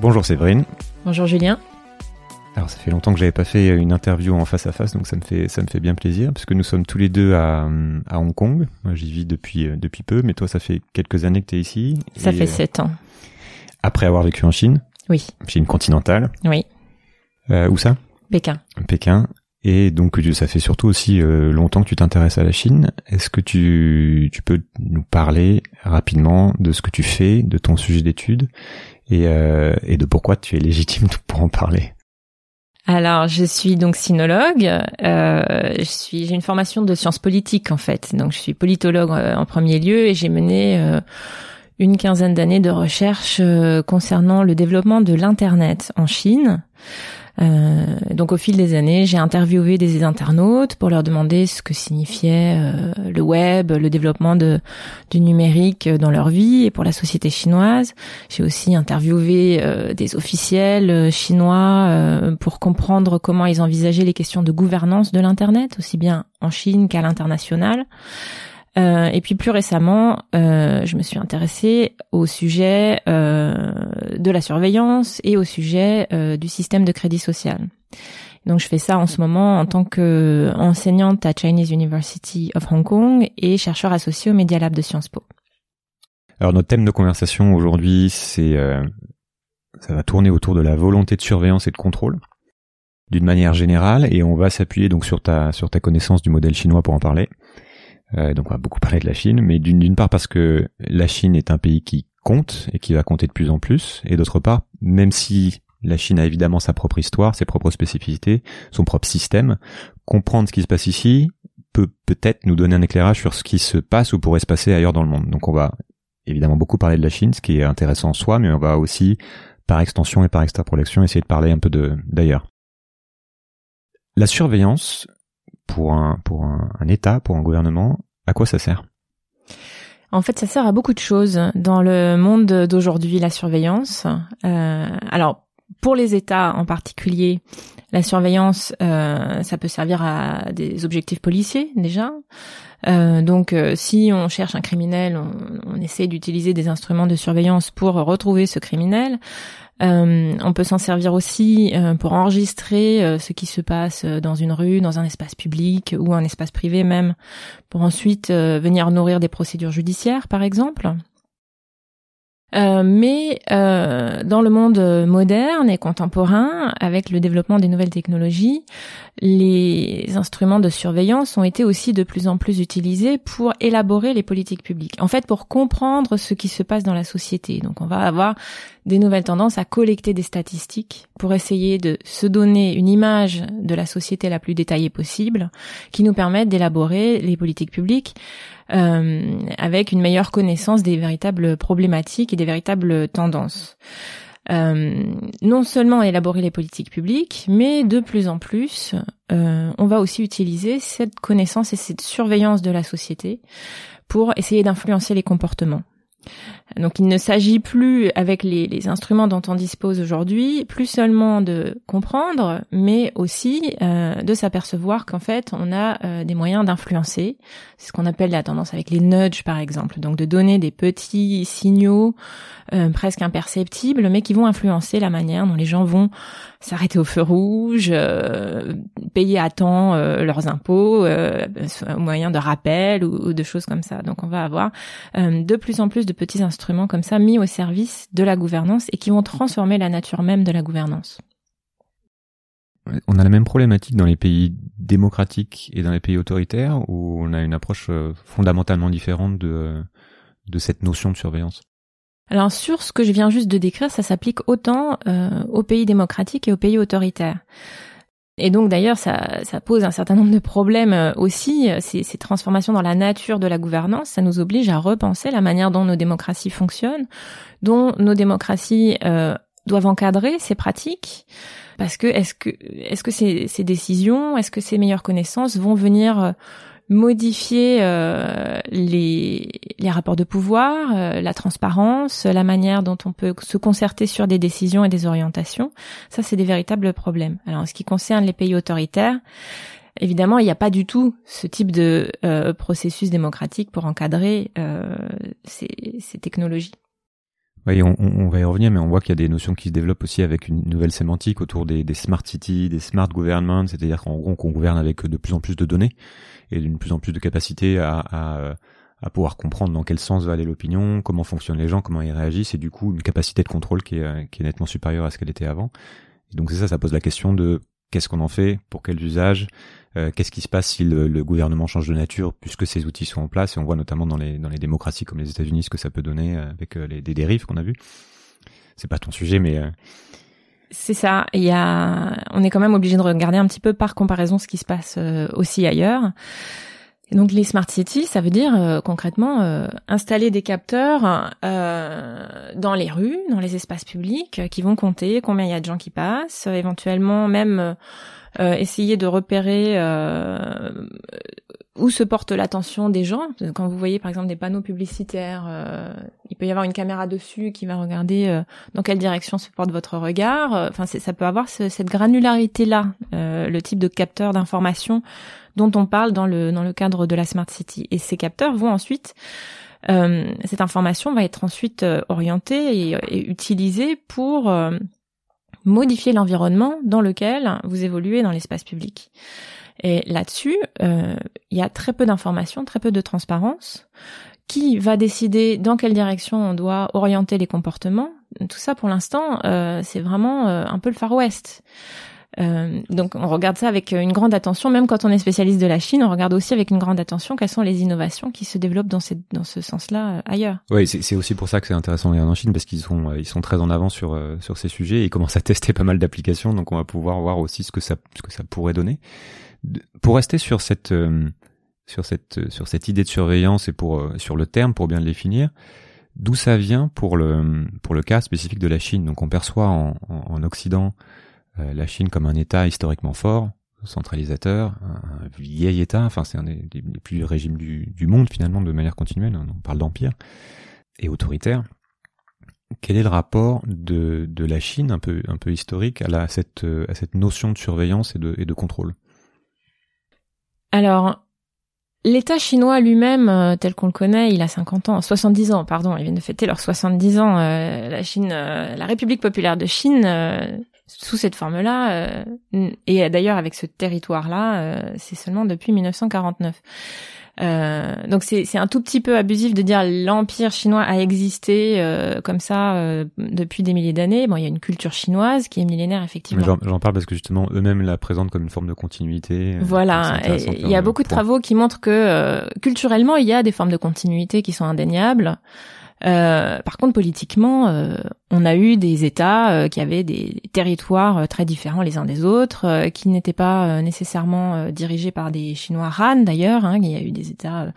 Bonjour Séverine. Bonjour Julien. Alors ça fait longtemps que j'avais pas fait une interview en face à face, donc ça me fait ça me fait bien plaisir puisque nous sommes tous les deux à, à Hong Kong. Moi j'y vis depuis euh, depuis peu, mais toi ça fait quelques années que tu es ici. Ça fait euh, sept ans. Après avoir vécu en Chine, Oui, Chine continentale. oui. Euh, où ça? Pékin. Pékin. Et donc ça fait surtout aussi longtemps que tu t'intéresses à la Chine. Est-ce que tu, tu peux nous parler rapidement de ce que tu fais, de ton sujet d'étude? Et, euh, et de pourquoi tu es légitime pour en parler Alors, je suis donc sinologue. Euh, je suis, j'ai une formation de sciences politiques en fait. Donc, je suis politologue euh, en premier lieu et j'ai mené euh, une quinzaine d'années de recherche euh, concernant le développement de l'internet en Chine. Euh, donc au fil des années, j'ai interviewé des internautes pour leur demander ce que signifiait euh, le web, le développement de, du numérique dans leur vie et pour la société chinoise. J'ai aussi interviewé euh, des officiels euh, chinois euh, pour comprendre comment ils envisageaient les questions de gouvernance de l'internet, aussi bien en Chine qu'à l'international. Euh, et puis plus récemment, euh, je me suis intéressée au sujet euh, de la surveillance et au sujet euh, du système de crédit social. Donc je fais ça en ce moment en tant que enseignante à Chinese University of Hong Kong et chercheur associé au Media Lab de Sciences Po. Alors notre thème de conversation aujourd'hui, c'est euh, ça va tourner autour de la volonté de surveillance et de contrôle d'une manière générale et on va s'appuyer donc sur ta sur ta connaissance du modèle chinois pour en parler. Euh, donc on va beaucoup parler de la Chine, mais d'une part parce que la Chine est un pays qui compte et qui va compter de plus en plus, et d'autre part, même si la Chine a évidemment sa propre histoire, ses propres spécificités, son propre système, comprendre ce qui se passe ici peut peut-être nous donner un éclairage sur ce qui se passe ou pourrait se passer ailleurs dans le monde. Donc on va évidemment beaucoup parler de la Chine, ce qui est intéressant en soi, mais on va aussi, par extension et par extrapolation, essayer de parler un peu d'ailleurs. La surveillance, pour un, pour un, un État, pour un gouvernement, à quoi ça sert? En fait, ça sert à beaucoup de choses dans le monde d'aujourd'hui, la surveillance. Euh, alors, pour les États en particulier, la surveillance, euh, ça peut servir à des objectifs policiers déjà. Euh, donc, euh, si on cherche un criminel, on, on essaie d'utiliser des instruments de surveillance pour retrouver ce criminel. Euh, on peut s'en servir aussi euh, pour enregistrer euh, ce qui se passe dans une rue, dans un espace public ou un espace privé même, pour ensuite venir nourrir des procédures judiciaires, par exemple. Euh, mais euh, dans le monde moderne et contemporain, avec le développement des nouvelles technologies, les instruments de surveillance ont été aussi de plus en plus utilisés pour élaborer les politiques publiques. En fait, pour comprendre ce qui se passe dans la société. Donc, on va avoir des nouvelles tendances à collecter des statistiques pour essayer de se donner une image de la société la plus détaillée possible, qui nous permettent d'élaborer les politiques publiques euh, avec une meilleure connaissance des véritables problématiques et des véritables tendances. Euh, non seulement élaborer les politiques publiques, mais de plus en plus, euh, on va aussi utiliser cette connaissance et cette surveillance de la société pour essayer d'influencer les comportements. Donc il ne s'agit plus, avec les, les, instruments dont on dispose aujourd'hui, plus seulement de comprendre, mais aussi euh, de s'apercevoir qu'en fait on a euh, des moyens d'influencer. C'est ce qu'on appelle la tendance avec les nudges par exemple, donc de donner des petits signaux euh, presque imperceptibles, mais qui vont influencer la manière dont les gens vont s'arrêter au feu rouge, euh, payer à temps euh, leurs impôts, euh, au moyen de rappel ou, ou, de choses comme ça. Donc on va avoir de plus en plus de petits instruments comme ça mis au service de la gouvernance et qui vont transformer la nature même de la gouvernance. On a la même problématique dans les pays démocratiques et dans les pays autoritaires où on a une approche euh, fondamentalement différente de, de cette notion de surveillance? Alors sur ce que je viens juste de décrire, ça s'applique autant euh, aux pays démocratiques et aux pays autoritaires. Et donc d'ailleurs, ça, ça, pose un certain nombre de problèmes euh, aussi. Ces, ces, transformations dans la nature de la gouvernance, ça nous oblige à repenser la manière dont nos démocraties fonctionnent, dont nos démocraties euh, doivent encadrer ces pratiques parce que est-ce que est-ce que ces, ces décisions, est-ce que ces meilleures connaissances vont venir modifier euh, les, les rapports de pouvoir, euh, la transparence, la manière dont on peut se concerter sur des décisions et des orientations. Ça, c'est des véritables problèmes. Alors, en ce qui concerne les pays autoritaires, évidemment, il n'y a pas du tout ce type de euh, processus démocratique pour encadrer ces, ces technologies. Oui, on, on, va y revenir, mais on voit qu'il y a des notions qui se développent aussi avec une nouvelle sémantique autour des, des smart cities, des smart governments, c'est-à-dire qu'en gros qu'on gouverne avec de plus en plus de données et d'une plus en plus de capacité à, à, à, pouvoir comprendre dans quel sens va aller l'opinion, comment fonctionnent les gens, comment ils réagissent, et du coup une capacité de contrôle qui est, qui est nettement supérieure à ce qu'elle était avant. Et donc c'est ça, ça pose la question de qu'est-ce qu'on en fait, pour quels usages, euh, qu'est-ce qui se passe si le, gouvernement change de nature puisque ces outils sont en place et on voit notamment dans les dans les démocraties comme les États-Unis ce que ça peut donner euh, avec euh, les des dérives qu'on a vues. C'est pas ton sujet mais c'est ça. Il y a, on est quand même obligé de regarder un petit peu par comparaison ce qui se passe aussi ailleurs. Donc les smart cities, ça veut dire concrètement installer des capteurs dans les rues, dans les espaces publics, qui vont compter combien il y a de gens qui passent, éventuellement même euh, essayer de repérer euh, où se porte l'attention des gens. Quand vous voyez par exemple des panneaux publicitaires, euh, il peut y avoir une caméra dessus qui va regarder dans quelle direction se porte votre regard. Enfin, ça peut avoir cette granularité là, le type de capteur d'information dont on parle dans le cadre de la smart city. Et ces capteurs vont ensuite cette information va être ensuite orientée et utilisée pour modifier l'environnement dans lequel vous évoluez dans l'espace public. Et là-dessus, euh, il y a très peu d'informations, très peu de transparence. Qui va décider dans quelle direction on doit orienter les comportements Tout ça, pour l'instant, euh, c'est vraiment euh, un peu le Far West. Euh, donc on regarde ça avec une grande attention, même quand on est spécialiste de la Chine, on regarde aussi avec une grande attention quelles sont les innovations qui se développent dans, dans ce sens-là euh, ailleurs. Oui, c'est aussi pour ça que c'est intéressant regarder en Chine parce qu'ils sont ils sont très en avant sur euh, sur ces sujets et ils commencent à tester pas mal d'applications, donc on va pouvoir voir aussi ce que ça ce que ça pourrait donner. Pour rester sur cette sur cette sur cette idée de surveillance et pour sur le terme pour bien le définir, d'où ça vient pour le pour le cas spécifique de la Chine? Donc on perçoit en, en Occident euh, la Chine comme un État historiquement fort, centralisateur, un, vieil État, enfin c'est un des, plus vieux régimes du, monde finalement de manière continuelle, on parle d'empire, et autoritaire. Quel est le rapport de, de la Chine, un peu, un peu historique, à, la, à, cette, à cette notion de surveillance et de, et de contrôle? Alors, L'État chinois lui-même, euh, tel qu'on le connaît, il a 50 ans, 70 ans, pardon, ils viennent de fêter leurs 70 ans. Euh, la Chine, la République populaire de Chine sous cette forme-là, euh, et d'ailleurs avec ce territoire-là, euh, c'est seulement depuis 1949. Euh, donc c'est un tout petit peu abusif de dire l'empire chinois a existé euh, comme ça euh, depuis des milliers d'années. Bon, il y a une culture chinoise qui est millénaire effectivement. J'en parle parce que justement eux-mêmes la présentent comme une forme de continuité. Voilà, il y a beaucoup de travaux qui montrent que culturellement il y a des formes de continuité qui sont indéniables. Euh, par contre, politiquement, euh, on a eu des États euh, qui avaient des territoires très différents les uns des autres, qui n'étaient pas nécessairement dirigés par des Chinois Han d'ailleurs. Hein, il y a eu des États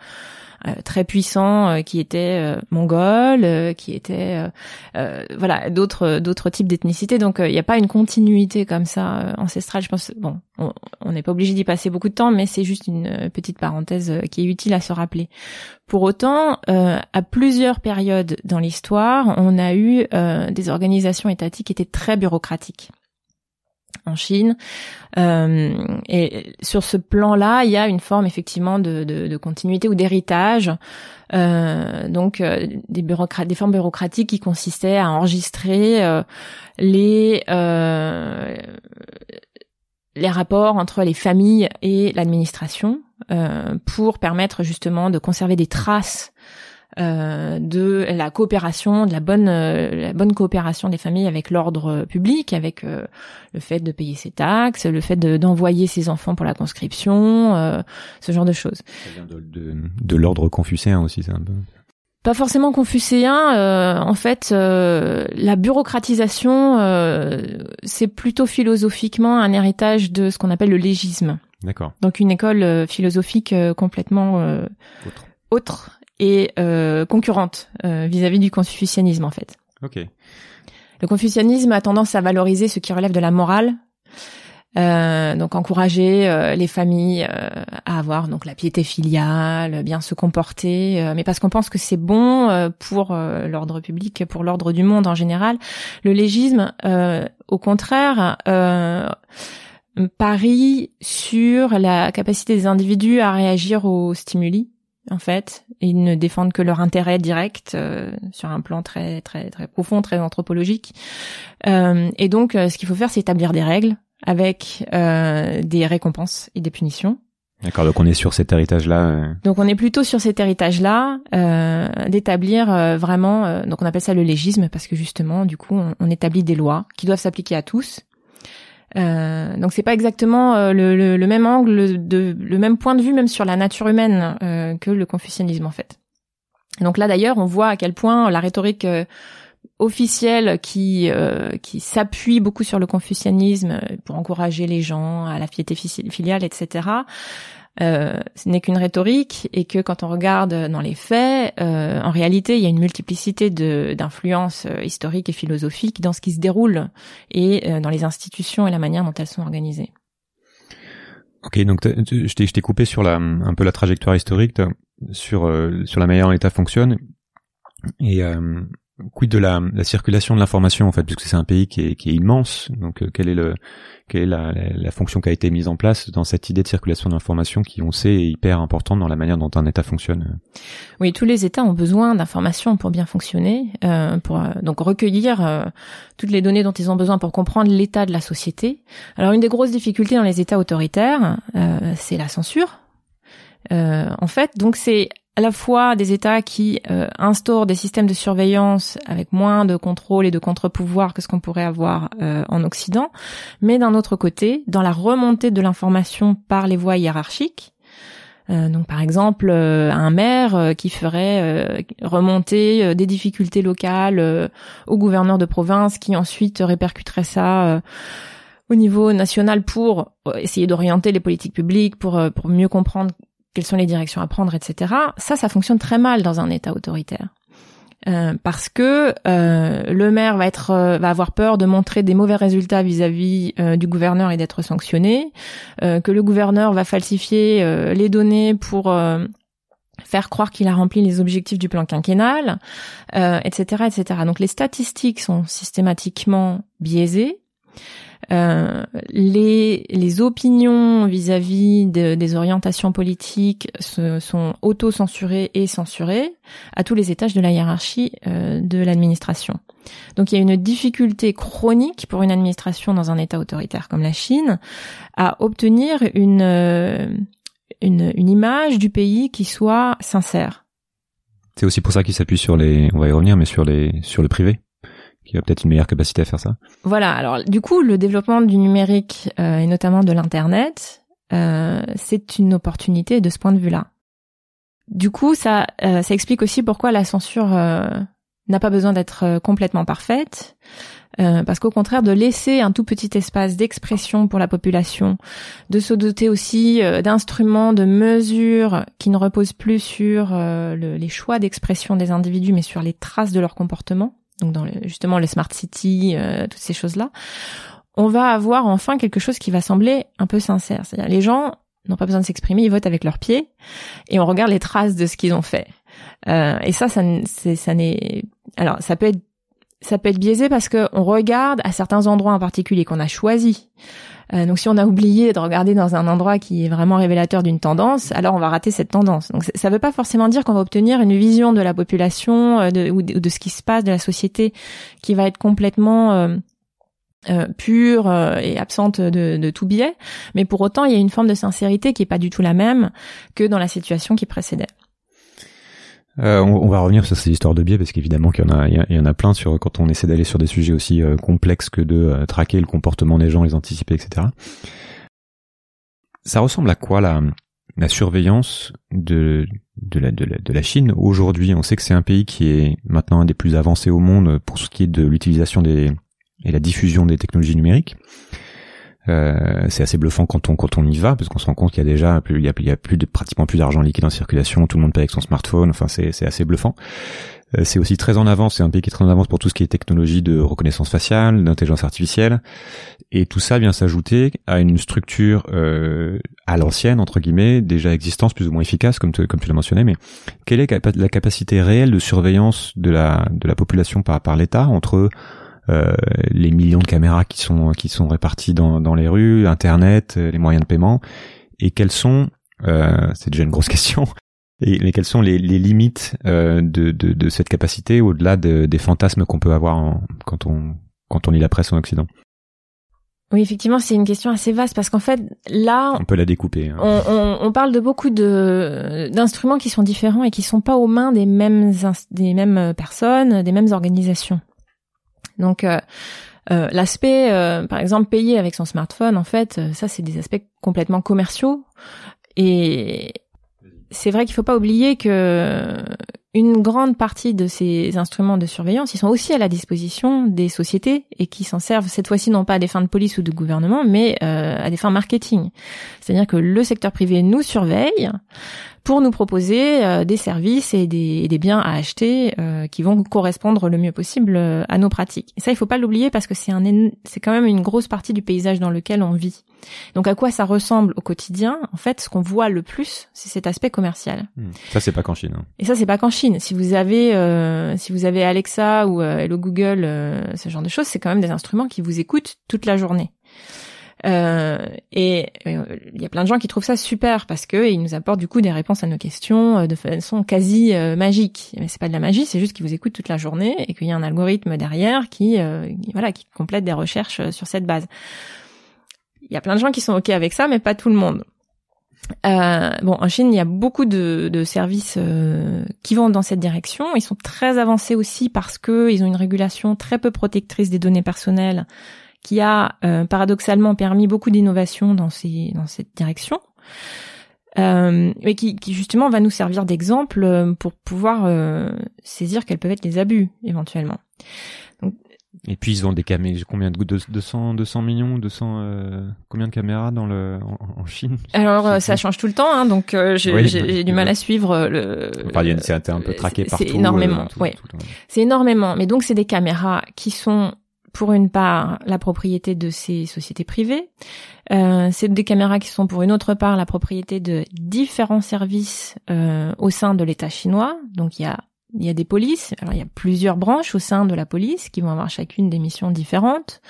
très puissants euh, qui étaient euh, mongols, qui étaient voilà d'autres d'autres types d'ethnicités. Donc il n'y a pas une continuité comme ça ancestrale. Je pense bon, on n'est pas obligé d'y passer beaucoup de temps, mais c'est juste une petite parenthèse qui est utile à se rappeler. Pour autant, à plusieurs périodes dans l'histoire, on a eu des organisations étatiques qui étaient très bureaucratiques en Chine. Euh, et sur ce plan-là, il y a une forme effectivement de, de, continuité ou d'héritage. Euh, donc euh, des, bureaucrates, des formes bureaucratiques qui consistaient à enregistrer les les rapports entre les familles et l'administration pour permettre justement de conserver des traces euh, de la coopération, de la bonne, euh, la bonne coopération des familles avec l'ordre public, avec euh, le fait de payer ses taxes, le fait d'envoyer ses enfants pour la conscription, ce genre de choses. Ça vient de, de, de l'ordre confucéen aussi, c'est un peu. Pas forcément confucéen. en fait, la bureaucratisation, c'est plutôt philosophiquement un héritage de ce qu'on appelle le légisme. D'accord. Donc une école philosophique complètement autre. autre et euh, concurrente euh, vis-à-vis du confucianisme en fait. Ok. Le confucianisme a tendance à valoriser ce qui relève de la morale, euh, donc encourager euh, les familles euh, à avoir donc la piété filiale, bien se comporter, mais parce qu'on pense que c'est bon pour l'ordre public, pour l'ordre du monde en général. Le légisme, au contraire, parie sur la capacité des individus à réagir aux stimuli en fait. Ils ne défendent que leur intérêt direct sur un plan très très très profond, très anthropologique. Euh, et donc, ce qu'il faut faire, c'est établir des règles avec euh, des récompenses et des punitions. D'accord, donc on est sur cet héritage-là. Euh. Donc on est plutôt sur cet héritage-là, euh, d'établir euh, vraiment, euh, donc on appelle ça le légisme parce que justement, du coup, on, on établit des lois qui doivent s'appliquer à tous. Donc c'est pas exactement le, le, le, même angle, de, le même point de vue même sur la nature humaine que le confucianisme en fait. donc là d'ailleurs, on voit à quel point la rhétorique officielle qui euh, qui s'appuie beaucoup sur le confucianisme pour encourager les gens à la piété filiale, etc. Euh, ce n'est qu'une rhétorique et que quand on regarde dans les faits, euh, en réalité, il y a une multiplicité d'influences euh, historiques et philosophiques dans ce qui se déroule et euh, dans les institutions et la manière dont elles sont organisées. Ok, donc je t'ai coupé sur la, un peu la trajectoire historique sur sur la manière dont l'État fonctionne et quid de la, la circulation de l'information en fait puisque c'est un pays qui est, qui est immense donc euh, quelle est le quelle est la, la, fonction qui a été mise en place dans cette idée de circulation d'information qui on sait est hyper importante dans la manière dont un État fonctionne? Oui, tous les États ont besoin d'informations pour bien fonctionner, euh, pour euh, donc recueillir euh, toutes les données dont ils ont besoin pour comprendre l'état de la société. Alors une des grosses difficultés dans les États autoritaires, c'est la censure. en fait, donc c'est à la fois des États qui euh, instaurent des systèmes de surveillance avec moins de contrôle et de contre-pouvoir que ce qu'on pourrait avoir euh, en Occident, mais d'un autre côté, dans la remontée de l'information par les voies hiérarchiques, euh, donc par exemple un maire qui ferait remonter des difficultés locales au gouverneur de province qui ensuite répercuterait ça au niveau national pour essayer d'orienter les politiques publiques, pour, pour mieux comprendre quelles sont les directions à prendre, etc. Ça, ça fonctionne très mal dans un État autoritaire. Euh, parce que euh, le maire va être euh, va avoir peur de montrer des mauvais résultats vis-à-vis du gouverneur et d'être sanctionné, que le gouverneur va falsifier les données pour faire croire qu'il a rempli les objectifs du plan quinquennal, etc., etc. Donc les statistiques sont systématiquement biaisées. Euh, les, les opinions vis-à-vis des orientations politiques se, sont auto-censurées et censurées à tous les étages de la hiérarchie euh, de l'administration. Donc il y a une difficulté chronique pour une administration dans un État autoritaire comme la Chine à obtenir une, euh, une, une image du pays qui soit sincère. C'est aussi pour ça qu'il s'appuie sur les, on va y revenir, mais sur les, sur le privé qui a peut-être une meilleure capacité à faire ça. Voilà. Alors du coup, le développement du numérique euh, et notamment de l'internet, euh, c'est une opportunité de ce point de vue-là. Du coup, ça, euh, ça explique aussi pourquoi la censure euh, n'a pas besoin d'être euh, complètement parfaite, parce qu'au contraire, de laisser un tout petit espace d'expression pour la population, de se doter aussi d'instruments, de mesures qui ne reposent plus sur le, les choix d'expression des individus, mais sur les traces de leur comportement donc dans justement les smart cities, euh, toutes ces choses-là, on va avoir enfin quelque chose qui va sembler un peu sincère. C'est-à-dire les gens n'ont pas besoin de s'exprimer, ils votent avec leurs pieds et on regarde les traces de ce qu'ils ont fait. Euh, et ça, ça, ça n'est, alors ça peut être, ça peut être biaisé parce que on regarde à certains endroits en particulier qu'on a choisi. Euh, donc si on a oublié de regarder dans un endroit qui est vraiment révélateur d'une tendance, alors on va rater cette tendance. Donc ça ne veut pas forcément dire qu'on va obtenir une vision de la population euh, de, ou, de, ce qui se passe de la société qui va être complètement euh, pure et absente de, de, tout biais, mais pour autant il y a une forme de sincérité qui est pas du tout la même que dans la situation qui précédait. Euh, on, va revenir sur ces histoires de biais parce qu'évidemment qu'il y en a, il y en a plein sur quand on essaie d'aller sur des sujets aussi euh, complexes que de euh, traquer le comportement des gens, les anticiper, etc. Ça ressemble à quoi la, la surveillance de, de, la, de, la, de la Chine aujourd'hui? On sait que c'est un pays qui est maintenant un des plus avancés au monde pour ce qui est de l'utilisation des et la diffusion des technologies numériques. Euh, c'est assez bluffant quand on quand on y va parce qu'on se rend compte qu'il y a déjà plus il y a, il y a plus de pratiquement plus d'argent liquide en circulation, tout le monde paye avec son smartphone. Enfin c'est c'est assez bluffant. Euh, c'est aussi très en avance, c'est un pays qui est très en avance pour tout ce qui est technologie de reconnaissance faciale, d'intelligence artificielle, et tout ça vient s'ajouter à une structure euh, à l'ancienne entre guillemets, déjà existante, plus ou moins efficace, comme tu, comme tu l'as mentionné. Mais quelle est la capacité réelle de surveillance de la de la population par par l'État entre les millions de caméras qui sont qui sont réparties dans dans les rues, Internet, les moyens de paiement, et quels sont euh, c'est déjà une grosse question. Et, mais quelles sont les, les limites euh, de, de, de, cette capacité au-delà de, des fantasmes qu'on peut avoir quand on quand on lit la presse en Occident? Oui, effectivement, c'est une question assez vaste parce qu'en fait, là, on peut la découper. Hein. On, on, on, parle de beaucoup de d'instruments qui sont différents et qui sont pas aux mains des mêmes des mêmes personnes, des mêmes organisations. Donc, euh, euh, l'aspect, euh, par exemple, payer avec son smartphone, en fait, ça, c'est des aspects complètement commerciaux. Et c'est vrai qu'il faut pas oublier que une grande partie de ces instruments de surveillance, ils sont aussi à la disposition des sociétés et qui s'en servent cette fois-ci non pas à des fins de police ou de gouvernement, mais euh, à des fins marketing. C'est-à-dire que le secteur privé nous surveille pour nous proposer euh, des services et des, des, biens à acheter euh, qui vont correspondre le mieux possible euh, à nos pratiques. Et ça, il faut pas l'oublier parce que c'est c'est quand même une grosse partie du paysage dans lequel on vit. Donc, à quoi ça ressemble au quotidien En fait, ce qu'on voit le plus, c'est cet aspect commercial. Hmm. Ça, c'est pas qu'en Chine. Hein. Et ça, c'est pas qu'en Chine. Si vous avez, euh, si vous avez Alexa ou Hello Google, ce genre de choses, c'est quand même des instruments qui vous écoutent toute la journée. Euh, et euh, il y a plein de gens qui trouvent ça super parce que ils nous apportent du coup des réponses à nos questions euh, de façon quasi magique. Mais c'est pas de la magie, c'est juste qu'ils vous écoutent toute la journée et qu'il y a un algorithme derrière qui, voilà, qui complète des recherches sur cette base. Il y a plein de gens qui sont ok avec ça, mais pas tout le monde. Euh, bon, en Chine, il y a beaucoup de, de services qui vont dans cette direction. Ils sont très avancés aussi parce que ils ont une régulation très peu protectrice des données personnelles qui a euh, paradoxalement permis beaucoup d'innovations dans, dans cette direction. Euh, mais qui, qui, justement va nous servir d'exemple euh, pour pouvoir euh, saisir quels peuvent être les abus éventuellement. Donc, et puis ils ont des caméras, combien de 200, 200 millions, 200 euh, combien de caméras dans le en, en Chine? Alors ça change tout le temps, hein, donc j'ai du mal à suivre le. Enfin, c'est un peu traqué partout. C'est énormément, oui. C'est énormément, mais donc c'est des caméras qui sont pour une part la propriété de ces sociétés privées. Euh, c'est des caméras qui sont pour une autre part la propriété de différents services euh, au sein de l'État chinois. Donc il y a il y a des polices. Alors il y a plusieurs branches au sein de la police qui vont avoir chacune des missions différentes.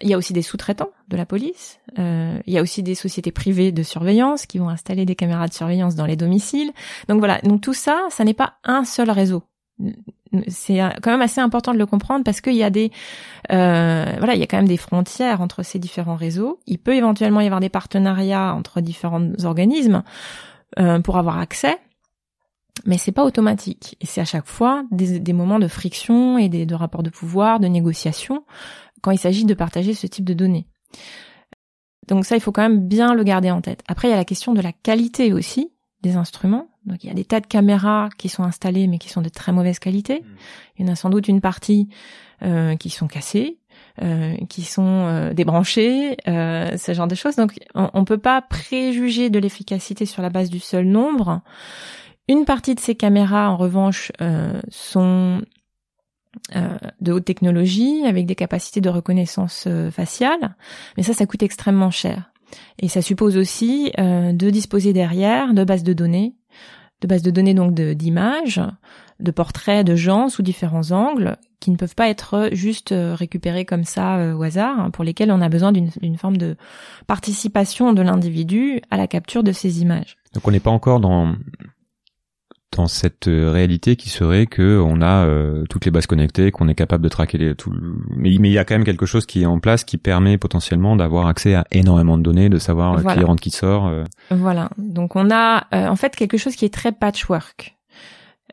Il y a aussi des sous-traitants de la police. Euh, il y a aussi des sociétés privées de surveillance qui vont installer des caméras de surveillance dans les domiciles. Donc voilà. Donc tout ça, ça n'est pas un seul réseau c'est quand même assez important de le comprendre parce qu'il y a des euh, voilà il y a quand même des frontières entre ces différents réseaux il peut éventuellement y avoir des partenariats entre différents organismes euh, pour avoir accès mais c'est pas automatique et c'est à chaque fois des, des, moments de friction et des, de rapports de pouvoir de négociation quand il s'agit de partager ce type de données donc ça il faut quand même bien le garder en tête après il y a la question de la qualité aussi des instruments donc il y a des tas de caméras qui sont installées mais qui sont de très mauvaise qualité. Mm. Il y en a sans doute une partie euh, qui sont cassées, euh, qui sont euh, débranchées, euh, ce genre de choses. Donc on, on peut pas préjuger de l'efficacité sur la base du seul nombre. Une partie de ces caméras, en revanche, euh, sont de haute technologie avec des capacités de reconnaissance faciale, mais ça, ça coûte extrêmement cher. Et ça suppose aussi de disposer derrière de bases de données de bases de données donc d'images, de, portraits de gens sous différents angles qui ne peuvent pas être juste euh, récupérés comme ça euh, au hasard, hein, pour lesquels on a besoin d'une forme de participation de l'individu à la capture de ces images. Donc on n'est pas encore dans dans cette euh, réalité qui serait que on a euh, toutes les bases connectées, qu'on est capable de traquer les tout. Mais, mais il y a quand même quelque chose qui est en place qui permet potentiellement d'avoir accès à énormément de données, de savoir qui rentre, qui sort. Euh. Voilà. Donc on a en fait quelque chose qui est très patchwork.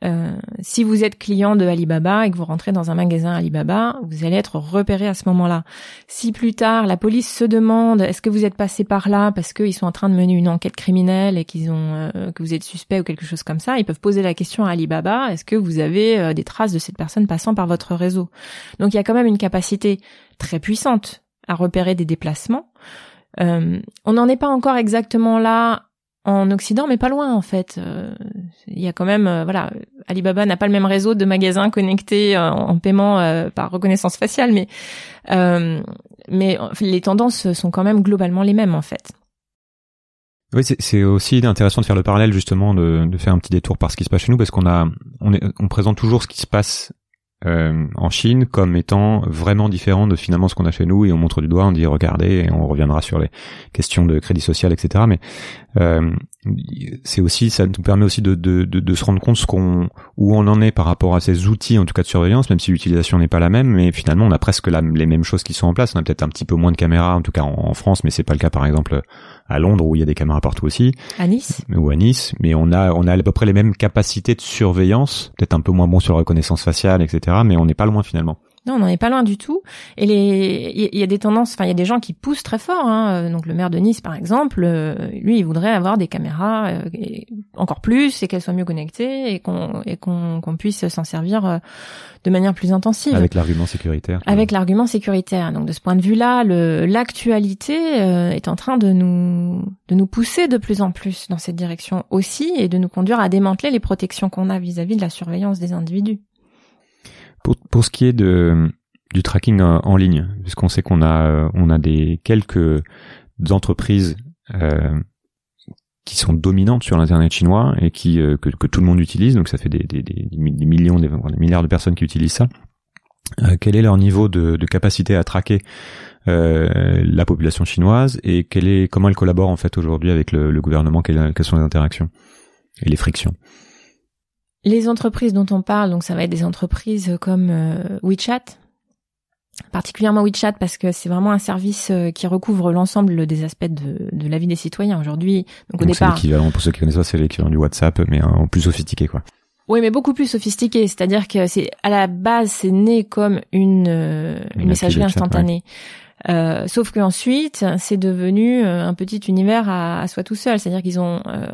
Euh, si vous êtes client de Alibaba et que vous rentrez dans un magasin Alibaba, vous allez être repéré à ce moment-là. Si plus tard la police se demande est-ce que vous êtes passé par là parce qu'ils sont en train de mener une enquête criminelle et qu'ils ont euh, que vous êtes suspect ou quelque chose comme ça, ils peuvent poser la question à Alibaba est-ce que vous avez euh, des traces de cette personne passant par votre réseau? Donc il y a quand même une capacité très puissante à repérer des déplacements. on n'en est pas encore exactement là en Occident, mais pas loin en fait. Euh, il y a quand même, euh, voilà, Alibaba n'a pas le même réseau de magasins connectés euh, en paiement par reconnaissance faciale, mais mais les tendances sont quand même globalement les mêmes en fait. Oui, c'est aussi intéressant de faire le parallèle justement, de, faire un petit détour par ce qui se passe chez nous, parce qu'on a, on présente toujours ce qui se passe euh, en Chine comme étant vraiment différent de finalement ce qu'on a chez nous et on montre du doigt, on dit regardez et on reviendra sur les questions de crédit social, etc. Mais euh, c'est aussi, ça nous permet aussi de, de, de, de se rendre compte ce qu'on, où on en est par rapport à ces outils, en tout cas de surveillance, même si l'utilisation n'est pas la même, mais finalement on a presque la, les mêmes choses qui sont en place. On a peut-être un petit peu moins de caméras, en tout cas en, en France, mais c'est pas le cas par exemple à Londres où il y a des caméras partout aussi. À Nice. Ou à Nice, mais on a on a à peu près les mêmes capacités de surveillance, peut-être un peu moins bon sur la reconnaissance faciale, etc. Mais on n'est pas loin finalement. Non, on n'en est pas loin du tout. Et les, il y a des tendances, enfin, il y a des gens qui poussent très fort. Hein. Donc le maire de Nice, par exemple, euh, lui, il voudrait avoir des caméras euh, encore plus et qu'elles soient mieux connectées et qu'on et qu'on qu'on puisse s'en servir euh, de manière plus intensive. Avec l'argument sécuritaire. Avec l'argument sécuritaire. Donc de ce point de vue-là, l'actualité est en train de nous de nous pousser de plus en plus dans cette direction aussi et de nous conduire à démanteler les protections qu'on a vis à -vis de la surveillance des individus. Pour, pour ce qui est de du tracking en, ligne, puisqu'on sait qu'on a on a des quelques entreprises euh, qui sont dominantes sur l'internet chinois et qui euh, que, que, tout le monde utilise, donc ça fait des, des, des, millions, des, milliards de personnes qui utilisent ça. Euh, quel est leur niveau de, de capacité à traquer euh, la population chinoise et quel est comment elle collabore en fait aujourd'hui avec le, le gouvernement quelles sont les interactions et les frictions? Les entreprises dont on parle, donc ça va être des entreprises comme euh, WeChat, particulièrement WeChat parce que c'est vraiment un service euh, qui recouvre l'ensemble des aspects de, de, la vie des citoyens aujourd'hui. Donc, au départ, l'équivalent pour ceux qui connaissent pas, c'est l'équivalent du WhatsApp, mais en plus sophistiqué, quoi. Oui, mais beaucoup plus sophistiqué. C'est-à-dire que c'est à la base, c'est né comme une, euh, une, messagerie instantanée. Euh, sauf qu'ensuite, c'est devenu euh, un petit univers à, à soi tout seul. C'est-à-dire qu'ils ont, euh,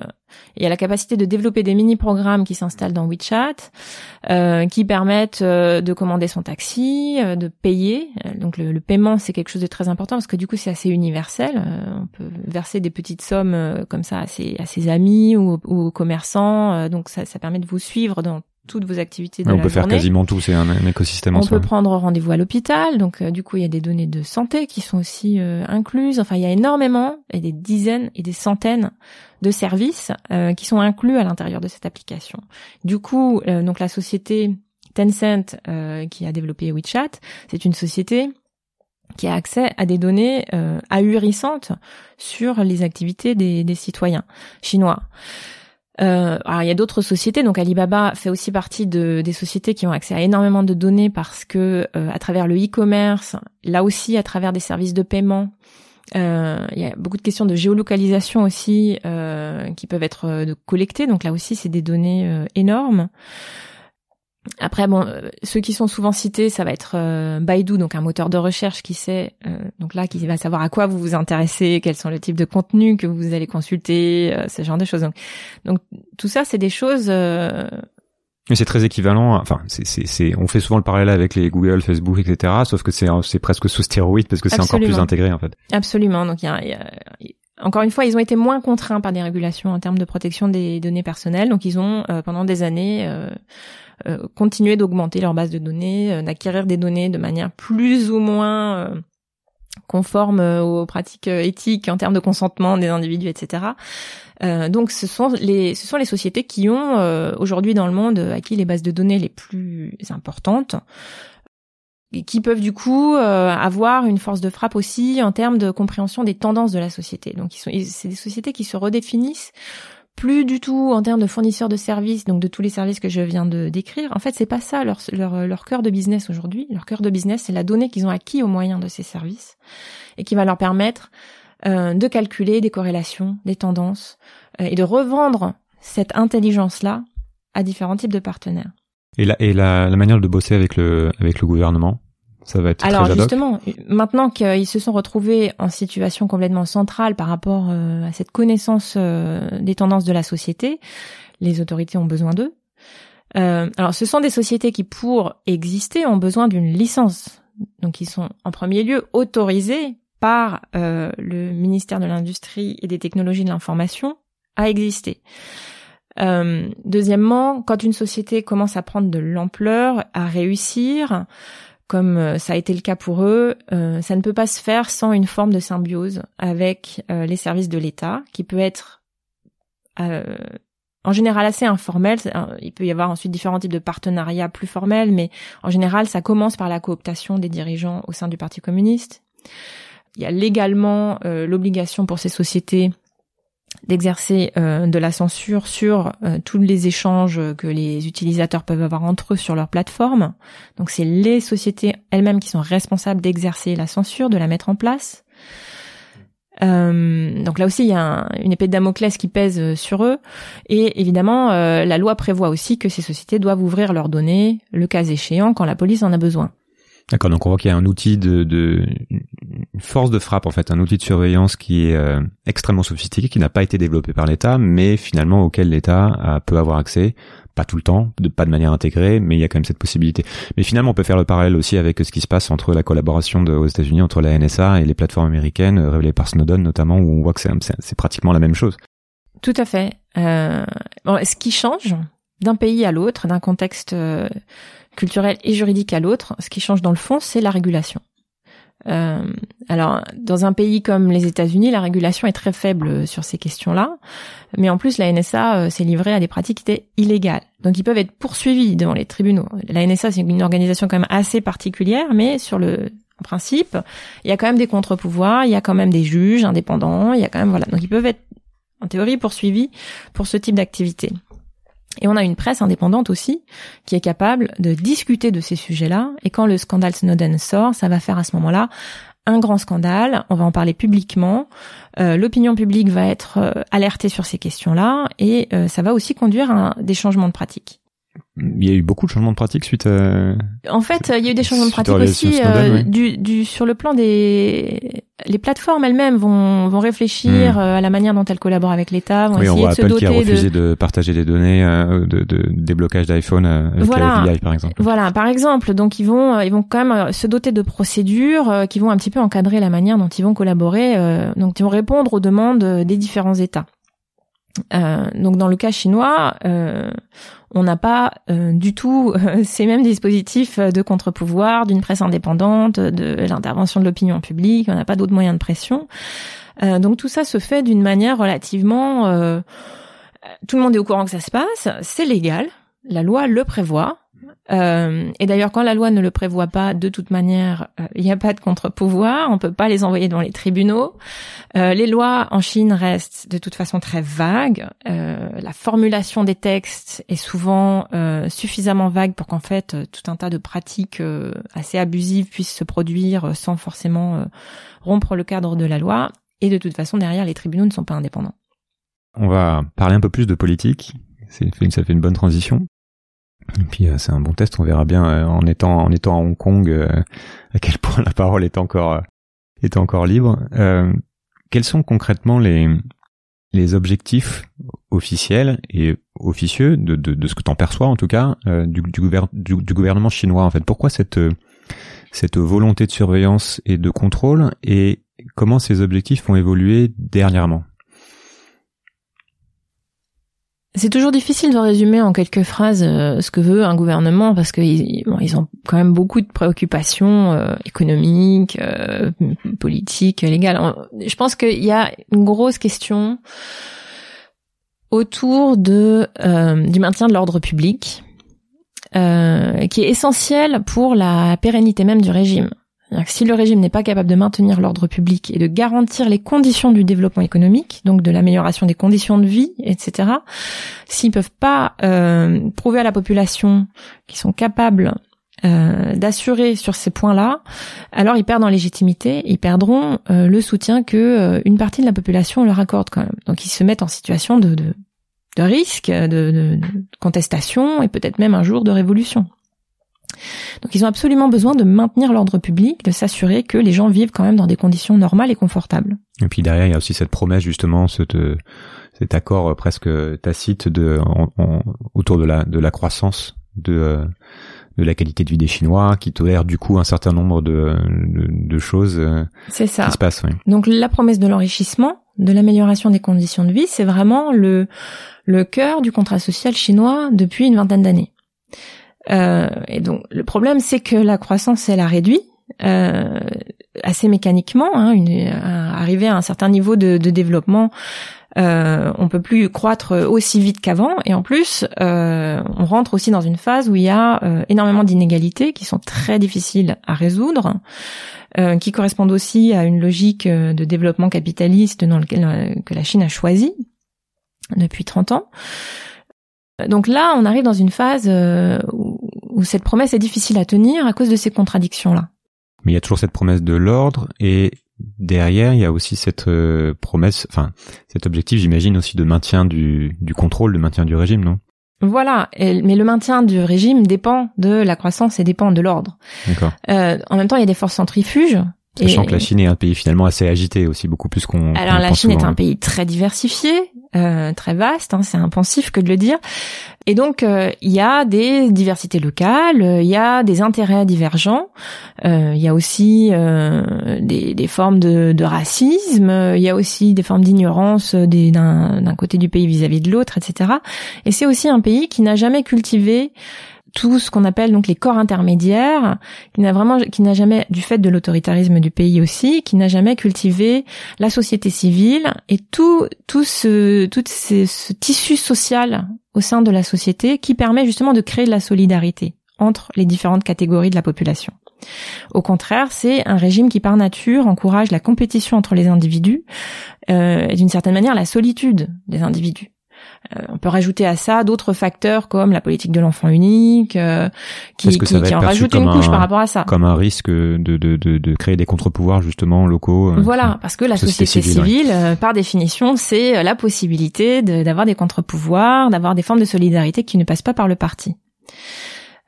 il y a la capacité de développer des mini-programmes qui s'installent dans WeChat, euh, qui permettent euh, de commander son taxi, de payer. Donc le, paiement, c'est quelque chose de très important parce que du coup, c'est assez universel. on peut verser des petites sommes comme ça à ses, à ses amis ou, ou aux commerçants. donc ça, ça permet de vous suivre dans toutes vos activités de on peut faire quasiment tout, c'est un, écosystème. On peut prendre rendez-vous à l'hôpital, donc euh, du coup il y a des données de santé qui sont aussi euh, incluses. Enfin il y a énormément et des dizaines et des centaines de services euh, qui sont inclus à l'intérieur de cette application. Du coup donc la société Tencent qui a développé WeChat, c'est une société qui a accès à des données ahurissantes sur les activités des, des citoyens chinois. Euh, alors il y a d'autres sociétés, donc Alibaba fait aussi partie de, des sociétés qui ont accès à énormément de données parce que euh, à travers le e-commerce, là aussi à travers des services de paiement, euh, il y a beaucoup de questions de géolocalisation aussi euh, qui peuvent être collectées, donc là aussi c'est des données énormes. Après, bon, euh, ceux qui sont souvent cités, ça va être euh, Baidu, donc un moteur de recherche qui sait, euh, donc là, qui va savoir à quoi vous vous intéressez, quels sont les types de contenus que vous allez consulter, ce genre de choses. Donc, donc tout ça, c'est des choses. Mais c'est très équivalent. Enfin, c'est, c'est, c'est, on fait souvent le parallèle avec les Google, Facebook, etc. Sauf que c'est, c'est presque sous stéroïde parce que c'est encore plus intégré en fait. Absolument. Donc il y a, y a encore une fois, ils ont été moins contraints par des régulations en termes de protection des données personnelles. Donc, ils ont pendant des années euh, continuer d'augmenter leur base de données, euh, d'acquérir des données de manière plus ou moins euh, conforme aux pratiques éthiques en termes de consentement des individus, etc. donc ce sont les ce sont les sociétés qui ont aujourd'hui dans le monde acquis les bases de données les plus importantes et qui peuvent du coup avoir une force de frappe aussi en termes de compréhension des tendances de la société. Donc c'est des sociétés qui se redéfinissent plus du tout en termes de fournisseurs de services, donc de tous les services que je viens de décrire. En fait, c'est pas ça leur, cœur de business aujourd'hui. Leur cœur de business, c'est la donnée qu'ils ont acquis au moyen de ces services et qui va leur permettre euh, de calculer des corrélations, des tendances euh, et de revendre cette intelligence-là à différents types de partenaires. Et la, et la, manière de bosser avec le gouvernement? Ça va être Alors justement, maintenant qu'ils se sont retrouvés en situation complètement centrale par rapport euh, à cette connaissance euh, des tendances de la société, les autorités ont besoin d'eux. Euh, alors ce sont des sociétés qui, pour exister, ont besoin d'une licence. Donc ils sont en premier lieu autorisés par le ministère de l'Industrie et des Technologies de l'Information à exister. Euh, deuxièmement, quand une société commence à prendre de l'ampleur, à réussir, comme euh, ça a été le cas pour eux, euh, ça ne peut pas se faire sans une forme de symbiose avec euh, les services de l'État, qui peut être en général assez informel. Il peut y avoir ensuite différents types de partenariats plus formels, mais en général, ça commence par la cooptation des dirigeants au sein du Parti communiste. Il y a légalement l'obligation pour ces sociétés d'exercer euh, de la censure sur euh, tous les échanges que les utilisateurs peuvent avoir entre eux sur leur plateforme. Donc c'est les sociétés elles-mêmes qui sont responsables d'exercer la censure, de la mettre en place. Euh, donc là aussi, il y a une épée de Damoclès qui pèse sur eux. Et évidemment, la loi prévoit aussi que ces sociétés doivent ouvrir leurs données, le cas échéant, quand la police en a besoin. D'accord, donc on voit qu'il y a un outil de, de une force de frappe en fait, un outil de surveillance qui est euh, extrêmement sophistiqué, qui n'a pas été développé par l'État, mais finalement auquel l'État peut avoir accès, pas tout le temps, pas de manière intégrée, mais il y a quand même cette possibilité. Mais finalement, on peut faire le parallèle aussi avec ce qui se passe entre la collaboration aux États-Unis entre la NSA et les plateformes américaines euh, révélées par Snowden notamment, où on voit que c'est pratiquement la même chose. Tout à fait. Euh, bon, ce qui change d'un pays à l'autre, d'un contexte euh, culturel et juridique à l'autre, ce qui change dans le fond, c'est la régulation. Euh, alors, dans un pays comme les États-Unis, la régulation est très faible sur ces questions-là, mais en plus, la NSA euh, s'est livrée à des pratiques qui étaient illégales. Donc, ils peuvent être poursuivis devant les tribunaux. La NSA, c'est une organisation quand même assez particulière, mais sur le principe, il y a quand même des contre-pouvoirs, il y a quand même des juges indépendants, il y a quand même voilà. Donc, ils peuvent être en théorie poursuivis pour ce type d'activité. Et on a une presse indépendante aussi qui est capable de discuter de ces sujets-là. Et quand le scandale Snowden sort, ça va faire à ce moment-là un grand scandale. On va en parler publiquement. Euh, L'opinion publique va être euh, alertée sur ces questions-là et euh, ça va aussi conduire à des changements de pratiques. Il y a eu beaucoup de changements de pratiques suite à... En fait, il y a eu des changements de pratiques aussi euh, du, du, sur le plan des... Les plateformes elles-mêmes vont, vont réfléchir hmm. euh, à la manière dont elles collaborent avec l'État, vont oui, essayer on voit de se Apple doter qui a refusé de, partager des données, euh, de, de déblocage d'iPhone avec voilà. la par exemple. Voilà, par exemple. Donc ils vont, ils vont quand même se doter de procédures qui vont un petit peu encadrer la manière dont ils vont collaborer. donc ils vont répondre aux demandes des différents États. Euh, donc dans le cas chinois, euh, on n'a pas euh, du tout ces mêmes dispositifs de contre-pouvoir, d'une presse indépendante, de l'intervention de l'opinion publique, on n'a pas d'autres moyens de pression. donc tout ça se fait d'une manière relativement... tout le monde est au courant que ça se passe, c'est légal, la loi le prévoit, euh, et d'ailleurs, quand la loi ne le prévoit pas, de toute manière, euh, il n'y a pas de contre-pouvoir. On peut pas les envoyer dans les tribunaux. Euh, les lois en Chine restent de toute façon très vagues. la formulation des textes est souvent suffisamment vague pour qu'en fait tout un tas de pratiques assez abusives puissent se produire sans forcément rompre le cadre de la loi. Et de toute façon, derrière, les tribunaux ne sont pas indépendants. On va parler un peu plus de politique. Ça fait une bonne transition. Et puis euh, c'est un bon test, on verra bien euh, en étant en étant à Hong Kong euh, à quel point la parole est encore est encore libre. quels sont concrètement les les objectifs officiels et officieux de, de, de ce que tu en perçois en tout cas du, du, du, gouvernement chinois en fait? Pourquoi cette cette volonté de surveillance et de contrôle? Et comment ces objectifs ont évolué dernièrement? C'est toujours difficile de résumer en quelques phrases euh, ce que veut un gouvernement parce qu'ils ont quand même beaucoup de préoccupations euh, économiques, euh, politiques, légales. Je pense qu'il y a une grosse question autour du maintien de l'ordre public, qui est essentiel pour la pérennité même du régime si le régime n'est pas capable de maintenir l'ordre public et de garantir les conditions du développement économique, donc de l'amélioration des conditions de vie, etc., s'ils peuvent pas euh, prouver à la population qu'ils sont capables euh, d'assurer sur ces points-là, alors ils perdent en légitimité, ils perdront euh, le soutien que une partie de la population leur accorde quand même. Donc ils se mettent en situation de, risque, de, de contestation et peut-être même un jour de révolution. Donc ils ont absolument besoin de maintenir l'ordre public, de s'assurer que les gens vivent quand même dans des conditions normales et confortables. Et puis derrière, il y a aussi cette promesse justement, cet, cet accord presque tacite de, autour de la, de la croissance de, de la qualité de vie des Chinois, qui tolère du coup un certain nombre de, de, choses ça. qui se passent. Donc la promesse de l'enrichissement, de l'amélioration des conditions de vie, c'est vraiment le, le cœur du contrat social chinois depuis une vingtaine d'années. Euh, et donc le problème, c'est que la croissance, elle a réduit euh, assez mécaniquement, hein, une, arrivé à un certain niveau de, de développement. Euh, on peut plus croître aussi vite qu'avant et en plus euh, on rentre aussi dans une phase où il y a euh, énormément d'inégalités qui sont très difficiles à résoudre euh, qui correspondent aussi à une logique euh, de développement capitaliste dans lequel que la Chine a choisi depuis 30 ans donc là, on arrive dans une phase euh, où, cette promesse est difficile à tenir à cause de ces contradictions-là. Mais il y a toujours cette promesse de l'ordre et derrière, il y a aussi cette euh, promesse, enfin, cet objectif, j'imagine aussi de maintien du, du contrôle, de maintien du régime, non? Voilà, mais le maintien du régime dépend de la croissance et dépend de l'ordre. D'accord. Euh, en même temps, il y a des forces centrifuges Sachant que la Chine est un pays finalement assez agité aussi, beaucoup plus qu'on. Alors la Chine est un pays très diversifié, euh, très vaste, hein, c'est impensif que de le dire. Et donc euh, il y a des diversités locales, il y a des intérêts divergents, euh, il y a aussi euh, des, formes de, racisme, il y a aussi des formes d'ignorance d'un côté du pays vis à -vis de l'autre, etc. Et c'est aussi un pays qui n'a jamais cultivé tout ce qu'on appelle donc les corps intermédiaires, qui n'a vraiment, qui n'a jamais, du fait de l'autoritarisme du pays aussi, qui n'a jamais cultivé la société civile et tout, tout ce, tout ce, tissu social au sein de la société qui permet justement de créer de la solidarité entre les différentes catégories de la population. Au contraire, c'est un régime qui par nature encourage la compétition entre les individus euh, et d'une certaine manière la solitude des individus. Euh, on peut rajouter à ça d'autres facteurs comme la politique de l'enfant unique, euh, qui, qui, en rajoute une couche par rapport à ça. Comme un risque de, de, de, de créer des contre-pouvoirs justement locaux. Euh, voilà, parce que la société, civile, par définition, c'est la possibilité d'avoir des contre-pouvoirs, d'avoir des formes de solidarité qui ne passent pas par le parti.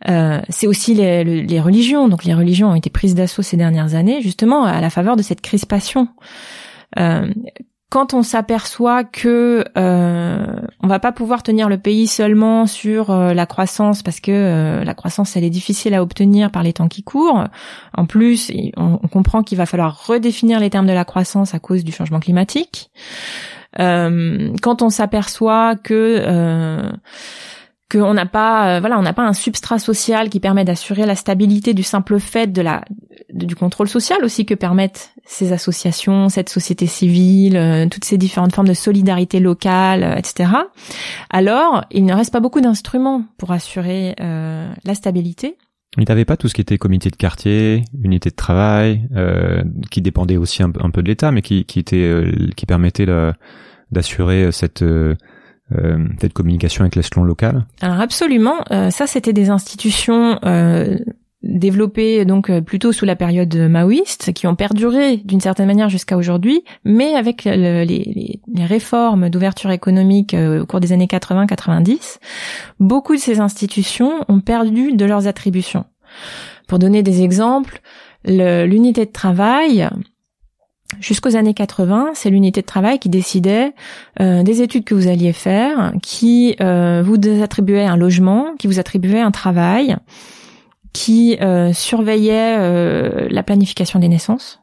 Euh, c'est aussi les, les, religions. Donc les religions ont été prises d'assaut ces dernières années, justement à la faveur de cette crispation. Euh, quand on s'aperçoit que euh, on va pas pouvoir tenir le pays seulement sur euh, la croissance parce que euh, la croissance elle est difficile à obtenir par les temps qui courent. En plus, on, comprend qu'il va falloir redéfinir les termes de la croissance à cause du changement climatique. Euh, quand on s'aperçoit que qu'on n'a pas voilà on n'a pas un substrat social qui permet d'assurer la stabilité du simple fait de la du contrôle social aussi que permettent ces associations, cette société civile, euh, toutes ces différentes formes de solidarité locale, euh, etc. Alors, il ne reste pas beaucoup d'instruments pour assurer euh, la stabilité. Il n'avait pas tout ce qui était comité de quartier, unité de travail, qui dépendait aussi un, peu de l'État, mais qui, qui était, qui permettait d'assurer cette cette communication avec l'échelon local Alors absolument, ça c'était des institutions développés donc euh, plutôt sous la période maoïste, qui ont perduré d'une certaine manière jusqu'à aujourd'hui, mais avec les, les, réformes d'ouverture économique euh, au cours des années 80-90, beaucoup de ces institutions ont perdu de leurs attributions. Pour donner des exemples, l'unité de travail, Jusqu'aux années 80, c'est l'unité de travail qui décidait euh, des études que vous alliez faire, qui vous attribuait un logement, qui vous attribuait un travail, qui euh, surveillait euh, la planification des naissances.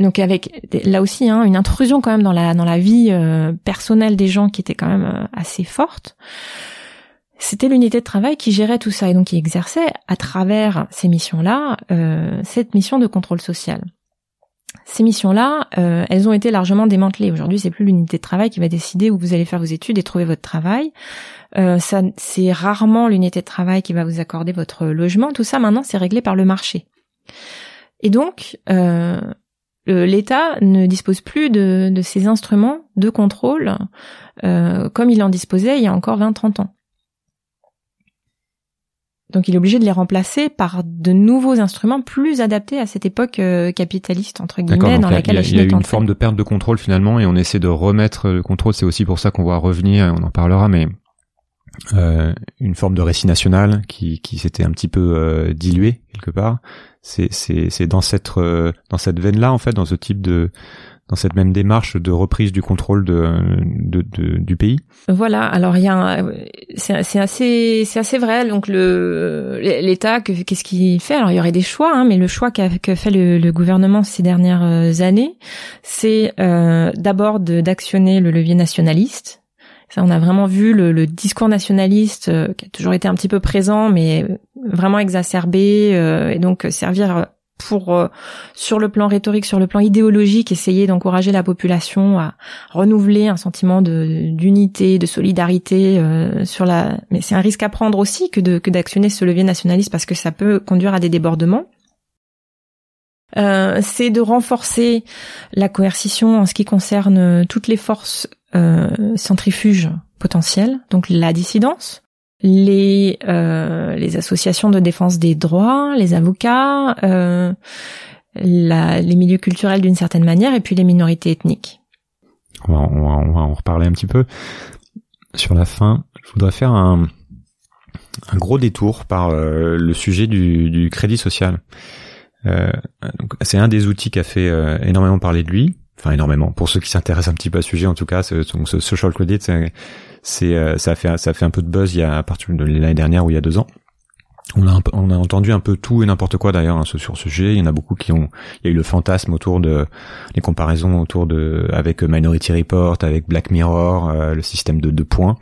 Donc avec là aussi hein, une intrusion quand même dans la dans la vie euh, personnelle des gens qui était quand même assez forte. C'était l'unité de travail qui gérait tout ça et donc qui exerçait à travers ces missions-là cette mission de contrôle social. Ces missions-là, elles ont été largement démantelées. Aujourd'hui, c'est plus l'unité de travail qui va décider où vous allez faire vos études et trouver votre travail. Euh, ça, c'est rarement l'unité de travail qui va vous accorder votre logement. Tout ça, maintenant, c'est réglé par le marché. Et donc, euh, l'État ne dispose plus de, ces instruments de contrôle euh, comme il en disposait il y a encore 20-30 ans. Donc il est obligé de les remplacer par de nouveaux instruments plus adaptés à cette époque capitaliste entre guillemets dans laquelle la Chine Il y a, une forme de perte de contrôle finalement et on essaie de remettre le contrôle. C'est aussi pour ça qu'on va revenir, on en parlera, mais euh, une forme de récit national qui, qui s'était un petit peu euh, dilué quelque part. C'est c'est c'est dans cette euh, dans cette veine là en fait dans ce type de dans cette même démarche de reprise du contrôle de, de, de du pays. Voilà. Alors il y a, c'est assez, c'est assez vrai. Donc le l'État, qu'est-ce qu'il fait? Alors il y aurait des choix, hein, mais le choix qu'a que fait le, le, gouvernement ces dernières années, c'est euh, d'abord d'actionner le levier nationaliste. Ça, on a vraiment vu le, le discours nationaliste euh, qui a toujours été un petit peu présent, mais vraiment exacerbé, euh, et donc servir pour euh, sur le plan rhétorique, sur le plan idéologique, essayer d'encourager la population à renouveler un sentiment d'unité, de solidarité euh, sur la. Mais c'est un risque à prendre aussi que d'actionner ce levier nationaliste parce que ça peut conduire à des débordements. Euh, c'est de renforcer la coercition en ce qui concerne toutes les forces centrifuges potentielles, donc la dissidence, les euh, les associations de défense des droits, les avocats, euh, la, les milieux culturels d'une certaine manière, et puis les minorités ethniques. On va, on en reparler un petit peu. Sur la fin, je voudrais faire un, gros détour par euh, le sujet du, du crédit social. Euh, c'est un des outils qui a fait énormément parler de lui, enfin énormément. Pour ceux qui s'intéressent un petit peu à ce sujet, en tout cas, ce, social credit, c'est euh, ça a fait ça a fait un peu de buzz il y a à partir de l'année dernière ou il y a deux ans. On a, on a entendu un peu tout et n'importe quoi d'ailleurs hein, sur ce sujet. Il y en a beaucoup qui ont, il y a eu le fantasme autour de les comparaisons autour de avec Minority Report, avec Black Mirror, euh, le système de deux points.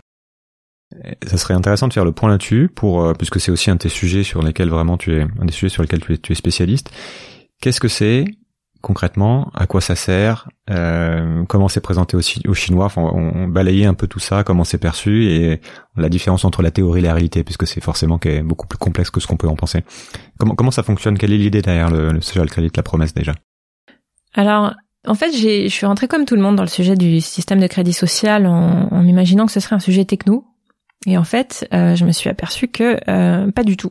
Ça serait intéressant de faire le point là-dessus pour euh, puisque c'est aussi un de tes sujets sur lesquels vraiment tu es un des sujets sur lesquels tu es, tu es spécialiste. Qu'est-ce que c'est concrètement, à quoi ça sert, euh, comment c'est présenté aussi aux Chinois. Enfin, on, balayait un peu tout ça, comment c'est perçu et la différence entre la théorie et la réalité, puisque c'est forcément beaucoup plus complexe que ce qu'on peut en penser. Comment, comment ça fonctionne? Quelle est l'idée derrière le, social credit, la promesse déjà? Alors, en fait, je suis rentrée comme tout le monde dans le sujet du système de crédit social en, en imaginant que ce serait un sujet techno. Et en fait, euh, je me suis aperçue que euh, pas du tout.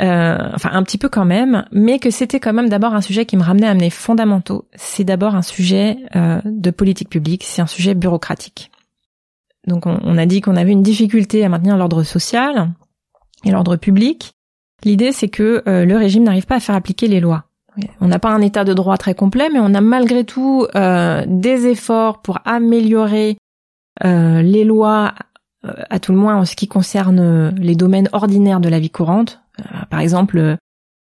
Euh, enfin un petit peu quand même, mais que c'était quand même d'abord un sujet qui me ramenait à mes fondamentaux. C'est d'abord un sujet euh, de politique publique, c'est un sujet bureaucratique. Donc on, a dit qu'on avait une difficulté à maintenir l'ordre social et l'ordre public. L'idée c'est que euh, le régime n'arrive pas à faire appliquer les lois. On n'a pas un état de droit très complet, mais on a malgré tout des efforts pour améliorer les lois, à tout le moins en ce qui concerne les domaines ordinaires de la vie courante, par exemple,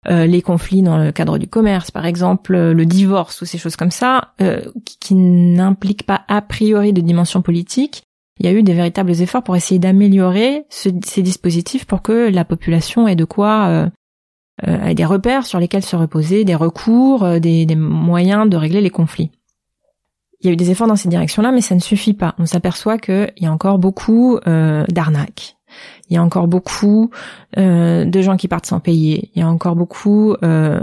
euh, les conflits dans le cadre du commerce, par exemple le divorce ou ces choses comme ça, euh, qui, n'impliquent pas a priori de dimension politique, il y a eu des véritables efforts pour essayer d'améliorer ces dispositifs pour que la population ait de quoi ait des repères sur lesquels se reposer, des recours, des, des, moyens de régler les conflits. Il y a eu des efforts dans ces directions-là, mais ça ne suffit pas. On s'aperçoit qu'il y a encore beaucoup d'arnaques, il y a encore beaucoup euh, de gens qui partent sans payer. Il y a encore beaucoup euh,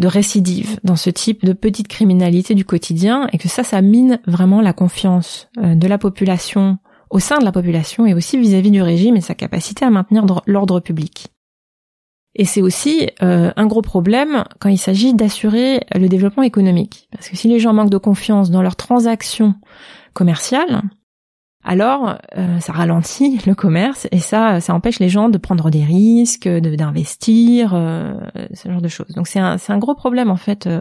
de récidives dans ce type de petite criminalité du quotidien et que ça, ça mine vraiment la confiance euh, de la population au sein de la population et aussi vis-à-vis du régime et sa capacité à maintenir l'ordre public. Et c'est aussi un gros problème quand il s'agit d'assurer le développement économique. Parce que si les gens manquent de confiance dans leurs transactions commerciales, alors euh, ça ralentit le commerce et ça ça empêche les gens de prendre des risques, d'investir, euh, ce genre de choses. Donc c'est un, un gros problème en fait euh,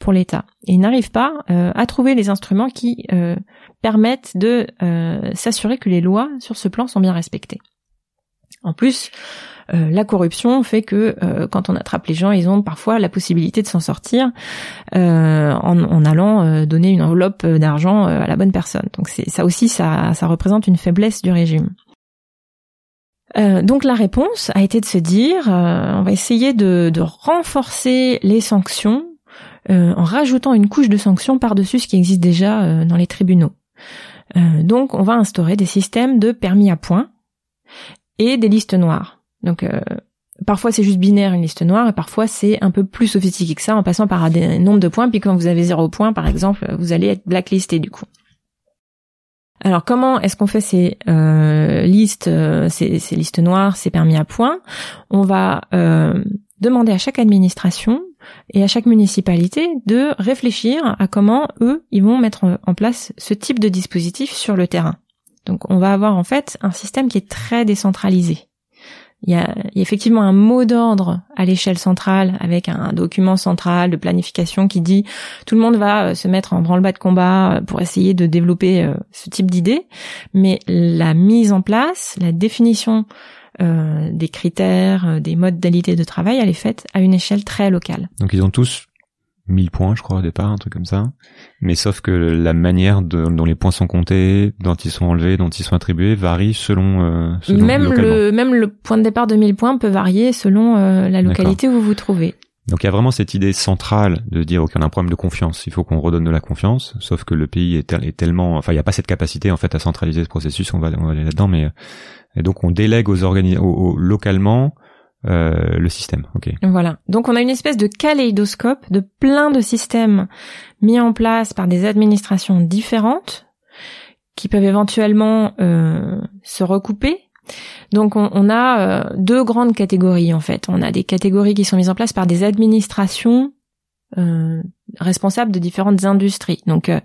pour l'État. Et il n'arrive pas à trouver les instruments qui permettent de s'assurer que les lois sur ce plan sont bien respectées. En plus, euh, la corruption fait que euh, quand on attrape les gens, ils ont parfois la possibilité de s'en sortir euh, en, allant donner une enveloppe d'argent à la bonne personne. Donc c'est ça aussi, ça, représente une faiblesse du régime. donc la réponse a été de se dire, on va essayer de, de renforcer les sanctions en rajoutant une couche de sanctions par-dessus ce qui existe déjà dans les tribunaux. donc on va instaurer des systèmes de permis à points et des listes noires. Donc euh, parfois c'est juste binaire une liste noire et parfois c'est un peu plus sophistiqué que ça en passant par un nombre de points. Puis quand vous avez zéro point par exemple, vous allez être blacklisté du coup. Alors comment est-ce qu'on fait ces euh, listes, euh, ces, listes noires, ces permis à points? On va demander à chaque administration et à chaque municipalité de réfléchir à comment eux ils vont mettre en place ce type de dispositif sur le terrain. Donc on va avoir en fait un système qui est très décentralisé. Il y a, effectivement un mot d'ordre à l'échelle centrale avec un document central de planification qui dit tout le monde va euh, se mettre en branle-bas de combat euh, pour essayer de développer euh, ce type d'idée, mais la mise en place, la définition des critères, des modalités de travail, elle est faite à une échelle très locale. Donc ils ont tous 1000 points, je crois, au départ, un truc comme ça. Mais sauf que la manière de, dont les points sont comptés, dont ils sont enlevés, dont ils sont attribués, varie selon, euh, selon même localement. le même le point de départ de 1000 points peut varier selon euh, la localité où vous vous trouvez. Donc il y a vraiment cette idée centrale de dire ok on a un problème de confiance, il faut qu'on redonne de la confiance. Sauf que le pays est, tel- est tellement, enfin il n'y a pas cette capacité en fait à centraliser ce processus. On va, on va aller là-dedans, mais et donc on délègue aux organi- au- au- localement euh, le système. Ok. Voilà. Donc on a une espèce de kaléidoscope de plein de systèmes mis en place par des administrations différentes qui peuvent éventuellement euh, se recouper. Donc on, on a euh, deux grandes catégories en fait. On a des catégories qui sont mises en place par des administrations euh, responsables de différentes industries. Donc euh,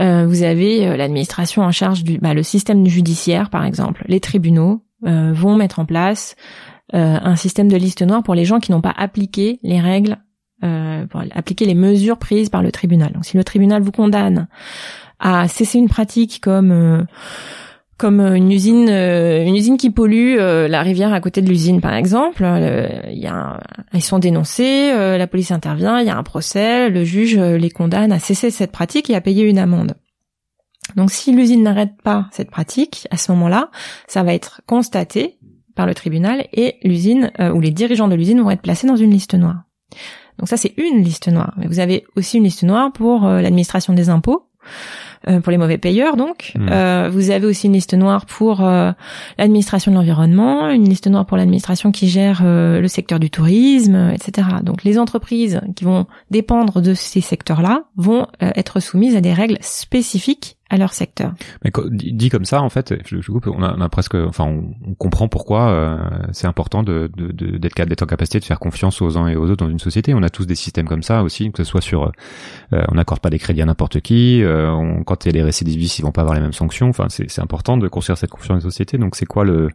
euh, vous avez euh, l'administration en charge du bah, le système judiciaire par exemple. Les tribunaux vont mettre en place un système de liste noire pour les gens qui n'ont pas appliqué les règles, euh, pour appliquer les mesures prises par le tribunal. Donc si le tribunal vous condamne à cesser une pratique comme euh, comme euh, une usine euh, une usine qui pollue euh, la rivière à côté de l'usine par exemple, euh, il y a ils sont dénoncés, euh, la police intervient, il y a un procès, le juge euh, les condamne à cesser cette pratique et à payer une amende. Donc si l'usine n'arrête pas cette pratique, à ce moment-là, ça va être constaté par le tribunal et l'usine euh, ou les dirigeants de l'usine vont être placés dans une liste noire. Donc ça c'est une liste noire. Mais vous avez aussi une liste noire pour euh, l'administration des impôts, euh, pour les mauvais payeurs donc. Hmm. Vous avez aussi une liste noire pour l'administration de l'environnement, une liste noire pour l'administration qui gère le secteur du tourisme, etc. Donc les entreprises qui vont dépendre de ces secteurs-là vont être soumises à des règles spécifiques à leur secteur. Mais dit comme ça, en fait, je, coupe, on a, on a presque, enfin, on, on comprend pourquoi euh, c'est important de de- de- d'être d'être en capacité de faire confiance aux uns et aux autres dans une société. On a tous des systèmes comme ça aussi, que ce soit sur, euh, on n'accorde pas des crédits à n'importe qui. euh, on- quand il y a des récidivistes, ils vont pas avoir les mêmes sanctions. Enfin, c'est c'est important de construire cette confiance dans les sociétés. Donc, c'est quoi le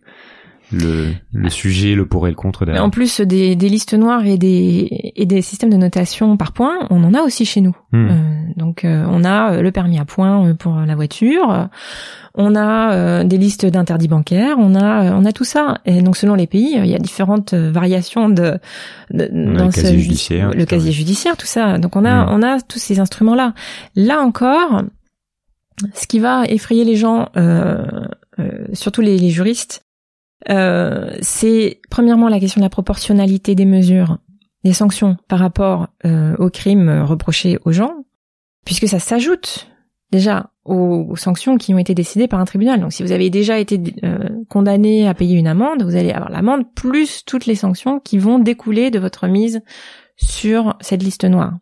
le, le sujet, le pour et le contre derrière en plus des, des listes noires et des, et des systèmes de notation par points, on en a aussi chez nous. Hmm. Euh, donc euh, on a euh, le permis à points pour la voiture, on a euh, des listes d'interdits bancaires, on a on a tout ça. Et donc selon les pays, il y a différentes variations de, de le dans casier ce- judiciaire, le casier judiciaire, tout ça. Donc on a Hmm. on a tous ces instruments là. Là encore, ce qui va effrayer les gens, euh, euh, surtout les, les juristes, euh, c'est premièrement la question de la proportionnalité des mesures, des sanctions par rapport euh, aux crimes euh, reprochés aux gens, puisque ça s'ajoute déjà aux, sanctions qui ont été décidées par un tribunal. Donc si vous avez déjà été condamné à payer une amende, vous allez avoir l'amende plus toutes les sanctions qui vont découler de votre mise sur cette liste noire.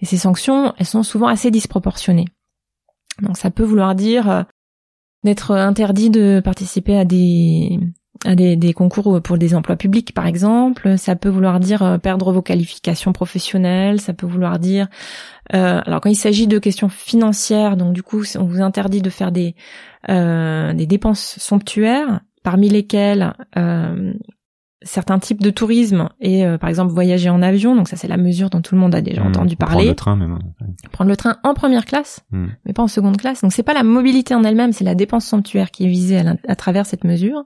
Et ces sanctions, elles sont souvent assez disproportionnées. Donc ça peut vouloir dire d'être interdit de participer à des des, des concours pour des emplois publics par exemple, ça peut vouloir dire euh, perdre vos qualifications professionnelles, ça peut vouloir dire euh, alors quand il s'agit de questions financières, donc du coup on vous interdit de faire des euh, des dépenses somptuaires, parmi lesquelles euh, certains types de tourisme et euh, par exemple voyager en avion, donc ça c'est la mesure dont tout le monde a déjà Hmm. entendu Prendre parler le train même. prendre le train en première classe, Hmm. mais pas en seconde classe. Donc c'est pas la mobilité en elle-même, c'est la dépense somptuaire qui est visée à travers cette mesure.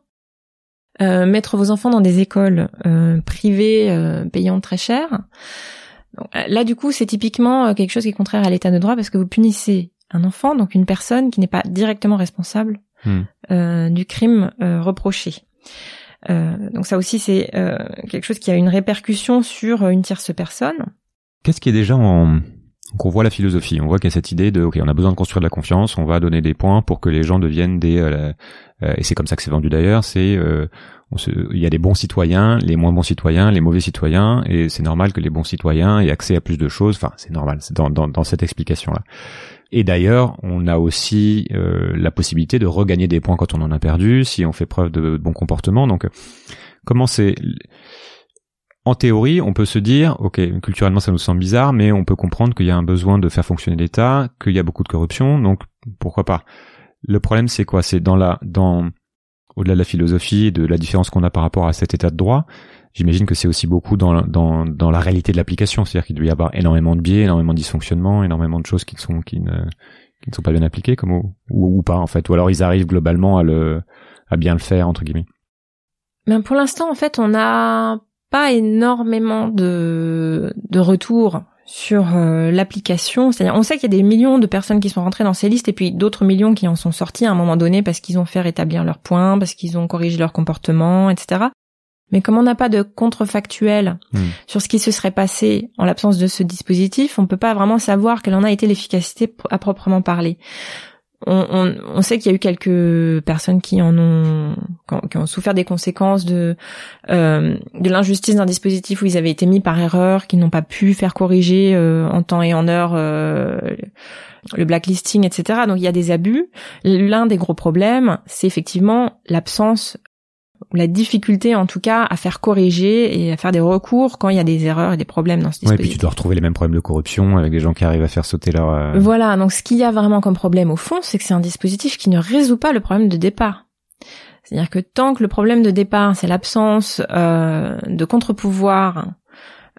Euh, mettre vos enfants dans des écoles euh, privées euh, payantes très cher. Donc, euh, là du coup c'est typiquement euh, quelque chose qui est contraire à l'état de droit parce que vous punissez un enfant, donc une personne qui n'est pas directement responsable euh, du crime euh, reproché. Euh, donc ça aussi c'est euh, quelque chose qui a une répercussion sur une tierce personne. Qu'est-ce qui est déjà en... Donc on voit la philosophie, on voit qu'il y a cette idée de ok on a besoin de construire de la confiance, on va donner des points pour que les gens deviennent des et c'est comme ça que c'est vendu d'ailleurs, c'est euh, il y a des bons citoyens, les moins bons citoyens, les mauvais citoyens et c'est normal que les bons citoyens aient accès à plus de choses, enfin c'est normal, c'est dans, dans, cette explication là. Et d'ailleurs, on a aussi euh, la possibilité de regagner des points quand on en a perdu, si on fait preuve de bon comportement. Donc, comment c'est En théorie, on peut se dire, ok, culturellement ça nous semble bizarre, mais on peut comprendre qu'il y a un besoin de faire fonctionner l'État, qu'il y a beaucoup de corruption, donc pourquoi pas. Le problème, c'est quoi? C'est dans la dans au-delà de la philosophie, de la différence qu'on a par rapport à cet état de droit, j'imagine que c'est aussi beaucoup dans, dans, dans la réalité de l'application. C'est-à-dire qu'il doit y avoir énormément de biais, énormément de dysfonctionnements, énormément de choses qui sont qui ne qui ne sont pas bien appliquées, comme ou, ou, pas en fait, ou alors ils arrivent globalement à le à bien le faire entre guillemets. Ben pour l'instant, en fait, on n'a pas énormément de de retours sur euh, l'application. C'est-à-dire, on sait qu'il y a des millions de personnes qui sont rentrées dans ces listes et puis d'autres millions qui en sont sortis à un moment donné parce qu'ils ont fait rétablir leurs points, parce qu'ils ont corrigé leur comportement, etc. Mais comme on n'a pas de contrefactuel hmm. sur ce qui se serait passé en l'absence de ce dispositif, on peut pas vraiment savoir quelle en a été l'efficacité à proprement parler on, sait qu'il y a eu quelques personnes qui en ont qui ont souffert des conséquences de euh, de l'injustice d'un dispositif où ils avaient été mis par erreur, qui n'ont pas pu faire corriger euh, en temps et en heure euh, le blacklisting, etc. Donc il y a des abus. L'un des gros problèmes, c'est effectivement l'absence la difficulté en tout cas à faire corriger et à faire des recours quand il y a des erreurs et des problèmes dans ce dispositif. Ouais, et puis tu dois retrouver les mêmes problèmes de corruption avec des gens qui arrivent à faire sauter leur... Euh, voilà, donc ce qu'il y a vraiment comme problème au fond, c'est que c'est un dispositif qui ne résout pas le problème de départ. C'est-à-dire que tant que le problème de départ, c'est l'absence euh, de contre-pouvoir,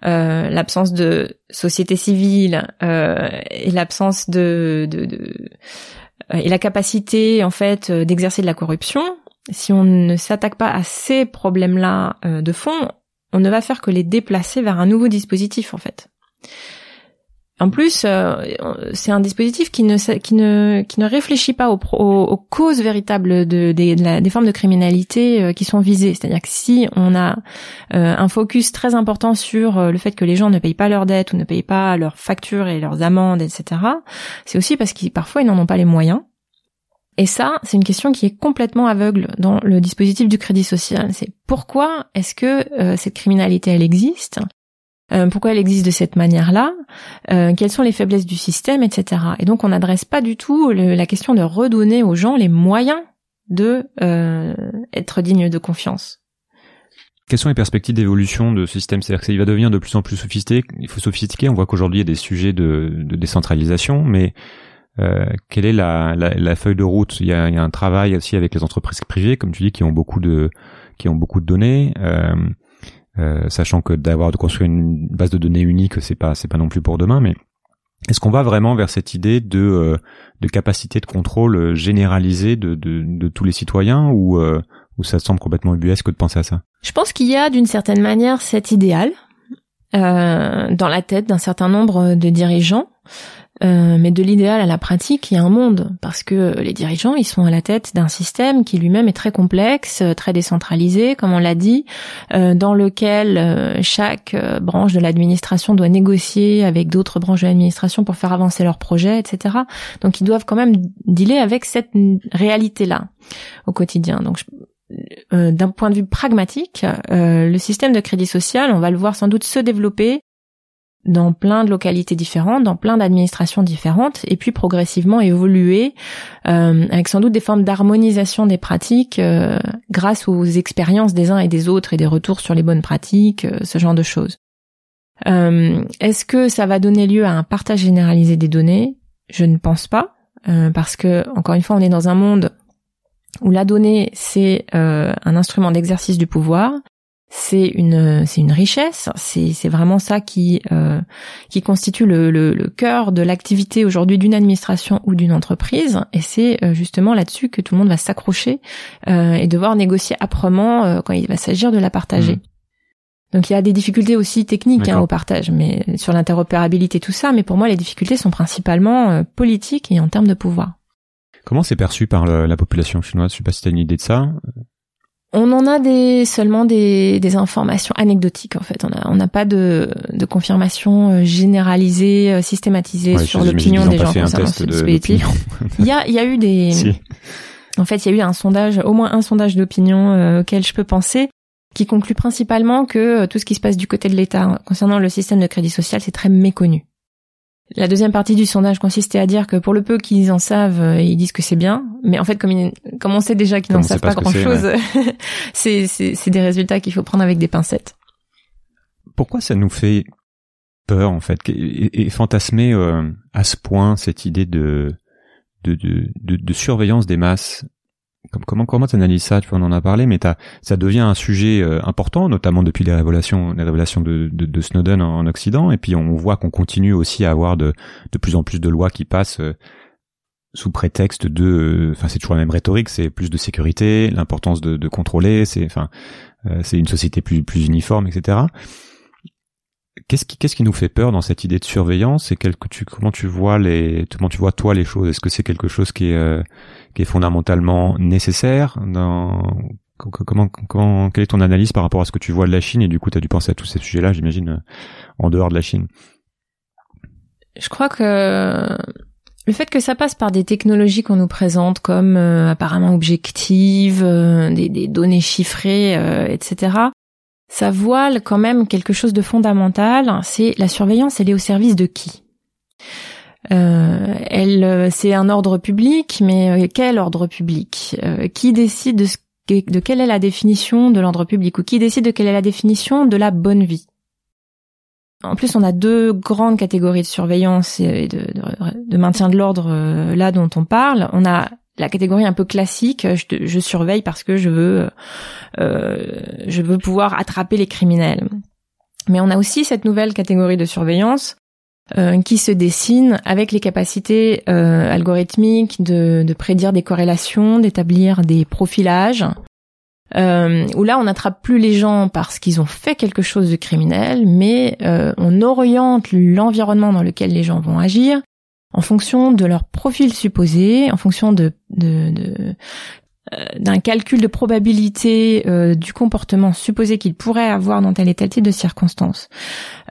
euh, l'absence de société civile euh, et l'absence de, de, de et la capacité en fait d'exercer de la corruption, si on ne s'attaque pas à ces problèmes-là euh, de fond, on ne va faire que les déplacer vers un nouveau dispositif en fait. En plus, euh, c'est un dispositif qui ne, qui ne, qui ne réfléchit pas aux, causes véritables de, des formes de criminalité euh, qui sont visées. C'est-à-dire que si on a un focus très important sur le fait que les gens ne payent pas leurs dettes ou ne payent pas leurs factures et leurs amendes, etc., c'est aussi parce qu'ils parfois ils n'en ont pas les moyens et ça, c'est une question qui est complètement aveugle dans le dispositif du crédit social. C'est pourquoi est-ce que euh, cette criminalité, elle existe? Euh, Pourquoi elle existe de cette manière-là? Euh, Quelles sont les faiblesses du système, etc. Et donc, on n'adresse pas du tout la question de redonner aux gens les moyens de être dignes de confiance. Quelles sont les perspectives d'évolution de ce système? C'est-à-dire qu'il va devenir de plus en plus sophistiqué. Il faut sophistiquer. On voit qu'aujourd'hui il y a des sujets de, de décentralisation, mais euh, quelle est la, la, la, feuille de route? Il y, a, il y, a, un travail aussi avec les entreprises privées, comme tu dis, qui ont beaucoup de qui ont beaucoup de données, euh, euh, sachant que d'avoir de construire une base de données unique, c'est pas c'est pas non plus pour demain, mais est-ce qu'on va vraiment vers cette idée de euh, de capacité de contrôle généralisée de, de, de tous les citoyens ou ou ça semble complètement ubuesque de penser à ça? Je pense qu'il y a d'une certaine manière cet idéal dans la tête d'un certain nombre de dirigeants. Euh, mais de l'idéal à la pratique, il y a un monde parce que les dirigeants, ils sont à la tête d'un système qui lui-même est très complexe, euh, très décentralisé, comme on l'a dit, euh, dans lequel chaque branche de l'administration doit négocier avec d'autres branches de l'administration pour faire avancer leurs projets, etc. Donc ils doivent quand même dealer avec cette réalité-là au quotidien. Donc d'un point de vue pragmatique, le système de crédit social, on va le voir sans doute se développer dans plein de localités différentes, dans plein d'administrations différentes, et puis progressivement évoluer euh, avec sans doute des formes d'harmonisation des pratiques euh, grâce aux expériences des uns et des autres et des retours sur les bonnes pratiques, euh, ce genre de choses. Est-ce que ça va donner lieu à un partage généralisé des données? Je ne pense pas, parce que encore une fois, on est dans un monde où la donnée c'est un instrument d'exercice du pouvoir c'est une c'est une richesse c'est c'est vraiment ça qui euh, qui constitue le, le, le cœur de l'activité aujourd'hui d'une administration ou d'une entreprise et c'est euh, justement là-dessus que tout le monde va s'accrocher euh, et devoir négocier âprement euh, quand il va s'agir de la partager. Mmh. Donc il y a des difficultés aussi techniques hein, au partage, mais sur l'interopérabilité tout ça. Mais pour moi, les difficultés sont principalement euh, politiques et en termes de pouvoir. Comment c'est perçu par la population chinoise? Je sais pas si tu as une idée de ça. On en a des seulement des, des informations anecdotiques en fait. On a on n'a pas de, de confirmation euh, généralisée, euh, systématisée sur l'opinion des gens concernant ce dispositif. il y a il y a eu des en fait il y a eu un sondage, au moins un sondage d'opinion euh, auquel je peux penser, qui conclut principalement que tout ce qui se passe du côté de l'État concernant le système de crédit social c'est très méconnu. La deuxième partie du sondage consistait à dire que pour le peu qu'ils en savent, euh, ils disent que c'est bien. Mais en fait, comme, comme on sait déjà qu'ils n'en savent pas, grand-chose, c'est des résultats qu'il faut prendre avec des pincettes. Pourquoi ça nous fait peur, en fait, et, fantasmer euh, à ce point cette idée de, de, de, de, surveillance des masses comment comment analyses ça Tu vois, on en a parlé, mais ça devient un sujet euh, important, notamment depuis les révélations, les révélations de, de, de Snowden en, Occident. Et puis on voit qu'on continue aussi à avoir de, de plus en plus de lois qui passent euh, sous prétexte de, euh, enfin c'est toujours la même rhétorique, c'est plus de sécurité, l'importance de, de contrôler, c'est enfin c'est une société plus plus uniforme, etc. Qu'est-ce qui, qu'est-ce qui nous fait peur dans cette idée de surveillance? Et quel, tu, comment tu vois les, comment tu vois toi les choses? Est-ce que c'est quelque chose qui est, euh, qui est fondamentalement nécessaire dans, comment, comment, quelle est ton analyse par rapport à ce que tu vois de la Chine? Et du coup tu as dû penser à tous ces sujets-là, j'imagine, euh, en dehors de la Chine. Je crois que le fait que ça passe par des technologies qu'on nous présente comme euh, apparemment objectives, des, des, données chiffrées, etc ça voile quand même quelque chose de fondamental, c'est la surveillance, elle est au service de qui? Euh, elle, c'est un ordre public, mais euh, quel ordre public? Euh, Qui décide de, de quelle est la définition de l'ordre public ou qui décide de quelle est la définition de la bonne vie? En plus, on a deux grandes catégories de surveillance et de, de, de maintien de l'ordre là dont on parle. On a la catégorie un peu classique, je, surveille parce que je veux, euh, je veux pouvoir attraper les criminels. Mais on a aussi cette nouvelle catégorie de surveillance euh, qui se dessine avec les capacités euh, algorithmiques de, prédire des corrélations, d'établir des profilages. Euh, où là on n'attrape plus les gens parce qu'ils ont fait quelque chose de criminel, mais euh, on oriente l'environnement dans lequel les gens vont agir en fonction de leur profil supposé, en fonction euh, d'un calcul de probabilité euh, du comportement supposé qu'ils pourraient avoir dans tel et tel type de circonstances.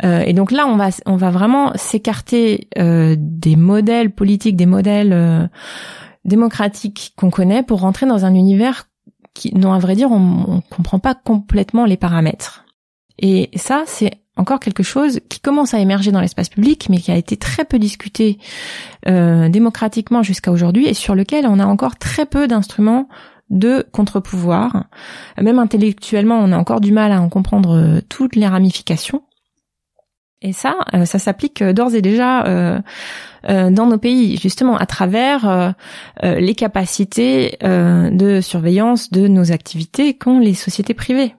Euh, et donc là, on va on va vraiment s'écarter des modèles politiques, des modèles démocratiques qu'on connaît pour rentrer dans un univers qui, dont à vrai dire, on, on comprend pas complètement les paramètres. Et ça, c'est encore quelque chose qui commence à émerger dans l'espace public, mais qui a été très peu discuté euh, démocratiquement jusqu'à aujourd'hui et sur lequel on a encore très peu d'instruments de contre-pouvoir. Même intellectuellement, on a encore du mal à en comprendre euh, toutes les ramifications. Et ça, euh, ça s'applique d'ores et déjà dans nos pays, justement à travers les capacités de surveillance de nos activités qu'ont les sociétés privées.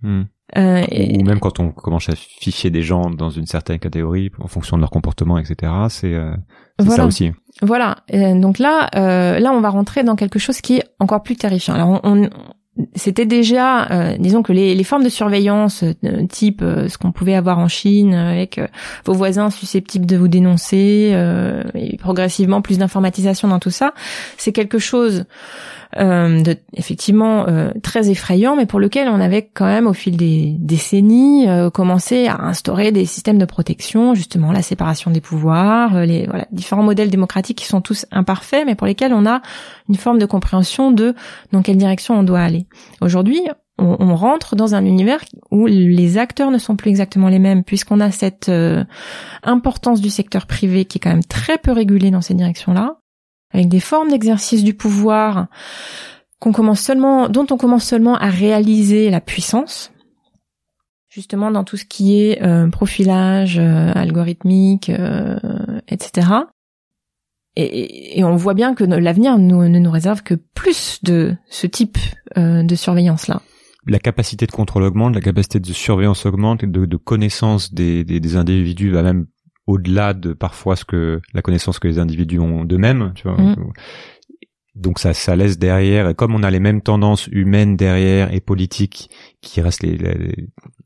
Hmm. Euh, Ou même quand on commence à ficher des gens dans une certaine catégorie en fonction de leur comportement, etc. C'est euh, ça aussi. Voilà. donc là, euh, là, on va rentrer dans quelque chose qui est encore plus terrifiant. Alors, on, c'était déjà, euh, disons que les, formes de surveillance euh, type euh, ce qu'on pouvait avoir en Chine avec vos voisins susceptibles de vous dénoncer et progressivement plus d'informatisation dans tout ça, c'est quelque chose de effectivement très effrayant, mais pour lequel on avait quand même au fil des décennies commencé à instaurer des systèmes de protection, justement la séparation des pouvoirs, les différents modèles démocratiques qui sont tous imparfaits, mais pour lesquels on a une forme de compréhension de dans quelle direction on doit aller. Aujourd'hui, on, rentre dans un univers où les acteurs ne sont plus exactement les mêmes, puisqu'on a cette euh, importance du secteur privé qui est quand même très peu régulée dans ces directions-là, avec des formes d'exercice du pouvoir qu'on commence seulement, dont on commence seulement à réaliser la puissance, justement dans tout ce qui est euh, profilage euh, algorithmique, etc. Et, et, on voit bien que l'avenir ne nous réserve que plus de ce type euh, de surveillance-là. La capacité de contrôle augmente, la capacité de surveillance augmente, de, de connaissance des, des, des, individus va même au-delà de parfois ce que la connaissance que les individus ont d'eux-mêmes. Tu vois. Mm. Donc ça, ça laisse derrière, et comme on a les mêmes tendances humaines derrière et politiques qui restent les,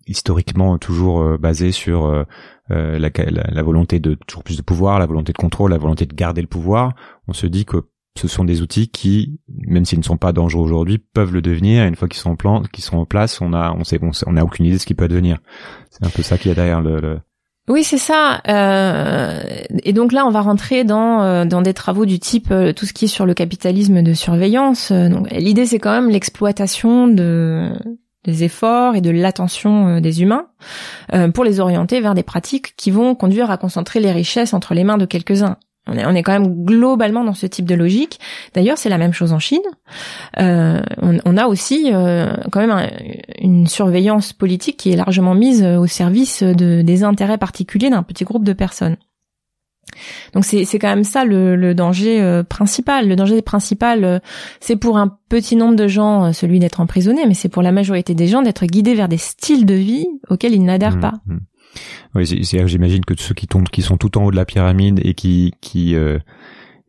historiquement toujours euh, basées sur euh, euh, la, la, volonté de toujours plus de pouvoir, la volonté de contrôle, la volonté de garder le pouvoir, on se dit que ce sont des outils qui, même s'ils ne sont pas dangereux aujourd'hui, peuvent le devenir. Une fois qu'ils sont en plan, qu'ils sont en place, on a, on sait, on, a aucune idée de ce qui peut devenir. C'est un peu ça qui est derrière le. Oui, c'est ça. Euh, et donc là, on va rentrer dans dans des travaux du type tout ce qui est sur le capitalisme de surveillance. Donc l'idée, c'est quand même l'exploitation de des efforts et de l'attention euh, des humains euh, pour les orienter vers des pratiques qui vont conduire à concentrer les richesses entre les mains de quelques-uns. On est, quand même globalement dans ce type de logique. D'ailleurs, c'est la même chose en Chine. Euh, on, a aussi quand même une surveillance politique qui est largement mise au service de, des intérêts particuliers d'un petit groupe de personnes. Donc c'est c'est quand même ça le, le danger euh, principal. Le danger principal, euh, c'est pour un petit nombre de gens euh, celui d'être emprisonné, mais c'est pour la majorité des gens d'être guidés vers des styles de vie auxquels ils n'adhèrent Mmh, pas. mmh. Oui, c'est- j'imagine que ceux qui tombent, qui sont tout en haut de la pyramide et qui qui euh,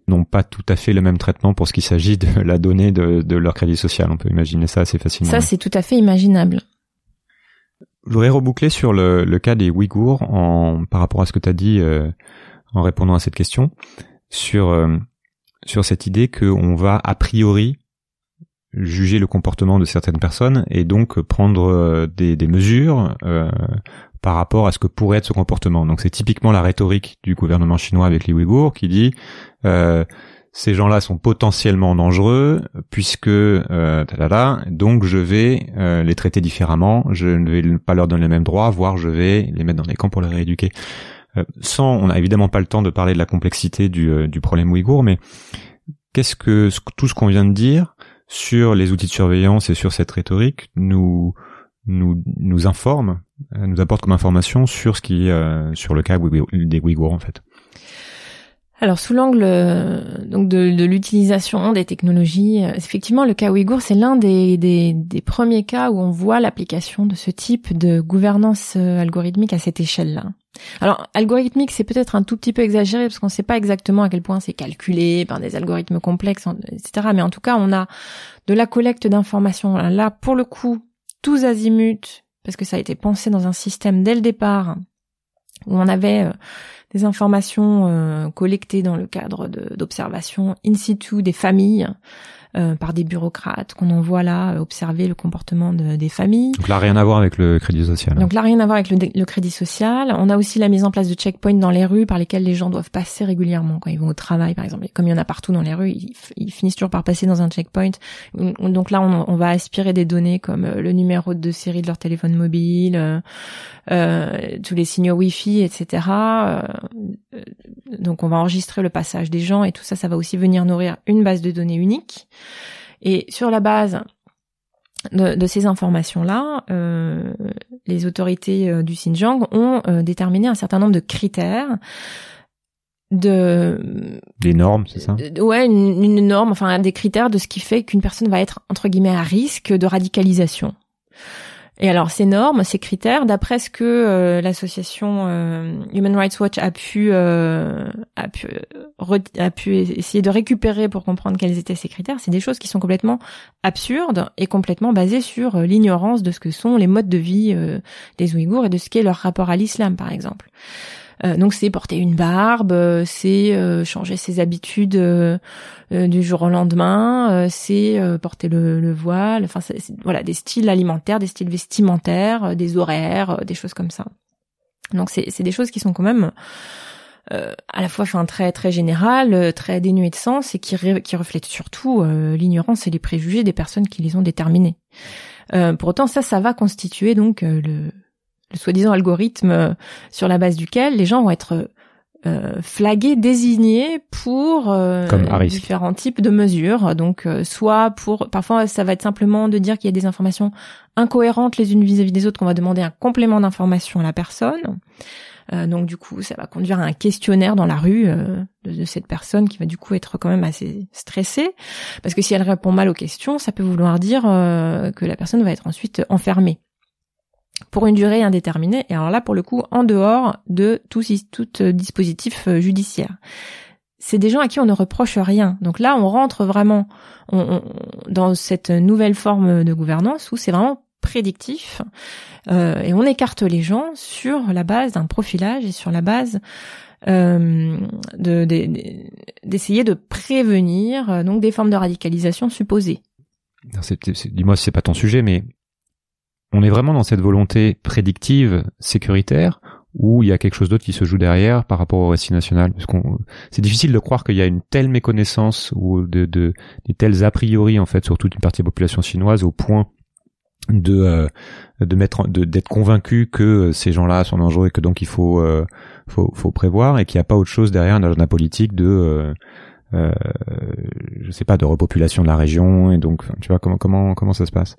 n'ont pas tout à fait le même traitement pour ce qu'il s'agit de la donnée de, de leur crédit social. On peut imaginer ça assez facilement. Ça c'est tout à fait imaginable. Je voudrais reboucler sur le, le cas des Ouïghours en par rapport à ce que tu as dit euh, en répondant à cette question sur euh, sur cette idée qu'on va a priori juger le comportement de certaines personnes et donc prendre euh, des, des mesures euh, par rapport à ce que pourrait être ce comportement. Donc c'est typiquement la rhétorique du gouvernement chinois avec les Ouïghours qui dit euh, ces gens-là sont potentiellement dangereux puisque euh, tadada, donc je vais euh, les traiter différemment, je ne vais pas leur donner les mêmes droits, voire je vais les mettre dans des camps pour les rééduquer. Euh, sans, on n'a évidemment pas le temps de parler de la complexité du, euh, problème ouïghour, mais qu'est-ce que tout ce qu'on vient de dire sur les outils de surveillance et sur cette rhétorique nous nous nous informe, euh, nous apporte comme information sur ce qui euh, sur le cas des Ouïghours en fait? Alors sous l'angle euh, donc de, l'utilisation des technologies, euh, effectivement le cas ouïghour c'est l'un des, des, premiers cas où on voit l'application de ce type de gouvernance euh, algorithmique à cette échelle-là. Alors algorithmique c'est peut-être un tout petit peu exagéré parce qu'on ne sait pas exactement à quel point c'est calculé par des algorithmes complexes, etc. Mais en tout cas on a de la collecte d'informations là pour le coup tous azimuts parce que ça a été pensé dans un système dès le départ où on avait euh, des informations euh, collectées dans le cadre d'observations in situ des familles euh, par des bureaucrates qu'on envoie là euh, observer le comportement de- des familles. Donc là rien à voir avec le crédit social. hein. Donc là, rien à voir avec le, le crédit social. On a aussi la mise en place de checkpoints dans les rues par lesquels les gens doivent passer régulièrement quand ils vont au travail, par exemple. Et comme il y en a partout dans les rues, ils, ils finissent toujours par passer dans un checkpoint. Donc là, on, on va aspirer des données comme euh, le numéro de série de leur téléphone mobile, euh, euh, tous les signaux Wi-Fi, etc. Donc on va enregistrer le passage des gens et tout ça, ça va aussi venir nourrir une base de données unique. Et sur la base de, de ces informations-là, euh, les autorités euh, du Xinjiang ont euh, déterminé un certain nombre de critères de Des normes, c'est ça? ouais une, une norme enfin des critères de ce qui fait qu'une personne va être entre guillemets à risque de radicalisation et alors ces normes ces critères d'après ce que euh, l'association euh, Human Rights Watch a pu euh, a pu euh, a pu essayer de récupérer pour comprendre quels étaient ces critères c'est des choses qui sont complètement absurdes et complètement basées sur euh, l'ignorance de ce que sont les modes de vie euh, des Ouïghours et de ce qu'est leur rapport à l'islam par exemple donc c'est porter une barbe, euh, c'est euh, changer ses habitudes euh, euh, du jour au lendemain, euh, c'est euh, porter le, le voile, enfin voilà des styles alimentaires, des styles vestimentaires, euh, des horaires, euh, des choses comme ça. Donc c'est des choses qui sont quand même euh, à la fois enfin, très très générales, euh, très dénuées de sens et qui, ré- qui reflètent surtout euh, l'ignorance et les préjugés des personnes qui les ont déterminées. Euh, pour autant, ça, ça va constituer donc euh, le, le soi-disant algorithme euh, sur la base duquel les gens vont être euh, flagués, désignés pour euh, différents types de mesures. Donc, euh, soit pour, parfois, ça va être simplement de dire qu'il y a des informations incohérentes les unes vis-à-vis des autres, qu'on va demander un complément d'information à la personne. Euh, donc, du coup, ça va conduire à un questionnaire dans la rue euh, de, de cette personne qui va du coup être quand même assez stressée, parce que si elle répond mal aux questions, ça peut vouloir dire euh, que la personne va être ensuite enfermée pour une durée indéterminée, et alors là, pour le coup, en dehors de tout, euh, dispositif euh, judiciaire. C'est des gens à qui on ne reproche rien. Donc là, on rentre vraiment dans cette nouvelle forme de gouvernance où c'est vraiment prédictif euh, et on écarte les gens sur la base d'un profilage et sur la base euh, de- de- de- d'essayer de, prévenir donc des formes de radicalisation supposées. Dis-moi si c'est pas ton sujet, mais on est vraiment dans cette volonté prédictive, sécuritaire, ou il y a quelque chose d'autre qui se joue derrière par rapport au récit national. C'est difficile de croire qu'il y a une telle méconnaissance ou de, de des tels a priori en fait sur toute une partie de la population chinoise au point de euh, d'être convaincu que ces gens-là sont dangereux et que donc il faut euh, faut prévoir et qu'il n'y a pas autre chose derrière un agenda politique de euh, euh, sais pas de repopulation de la région et donc tu vois comment comment comment ça se passe?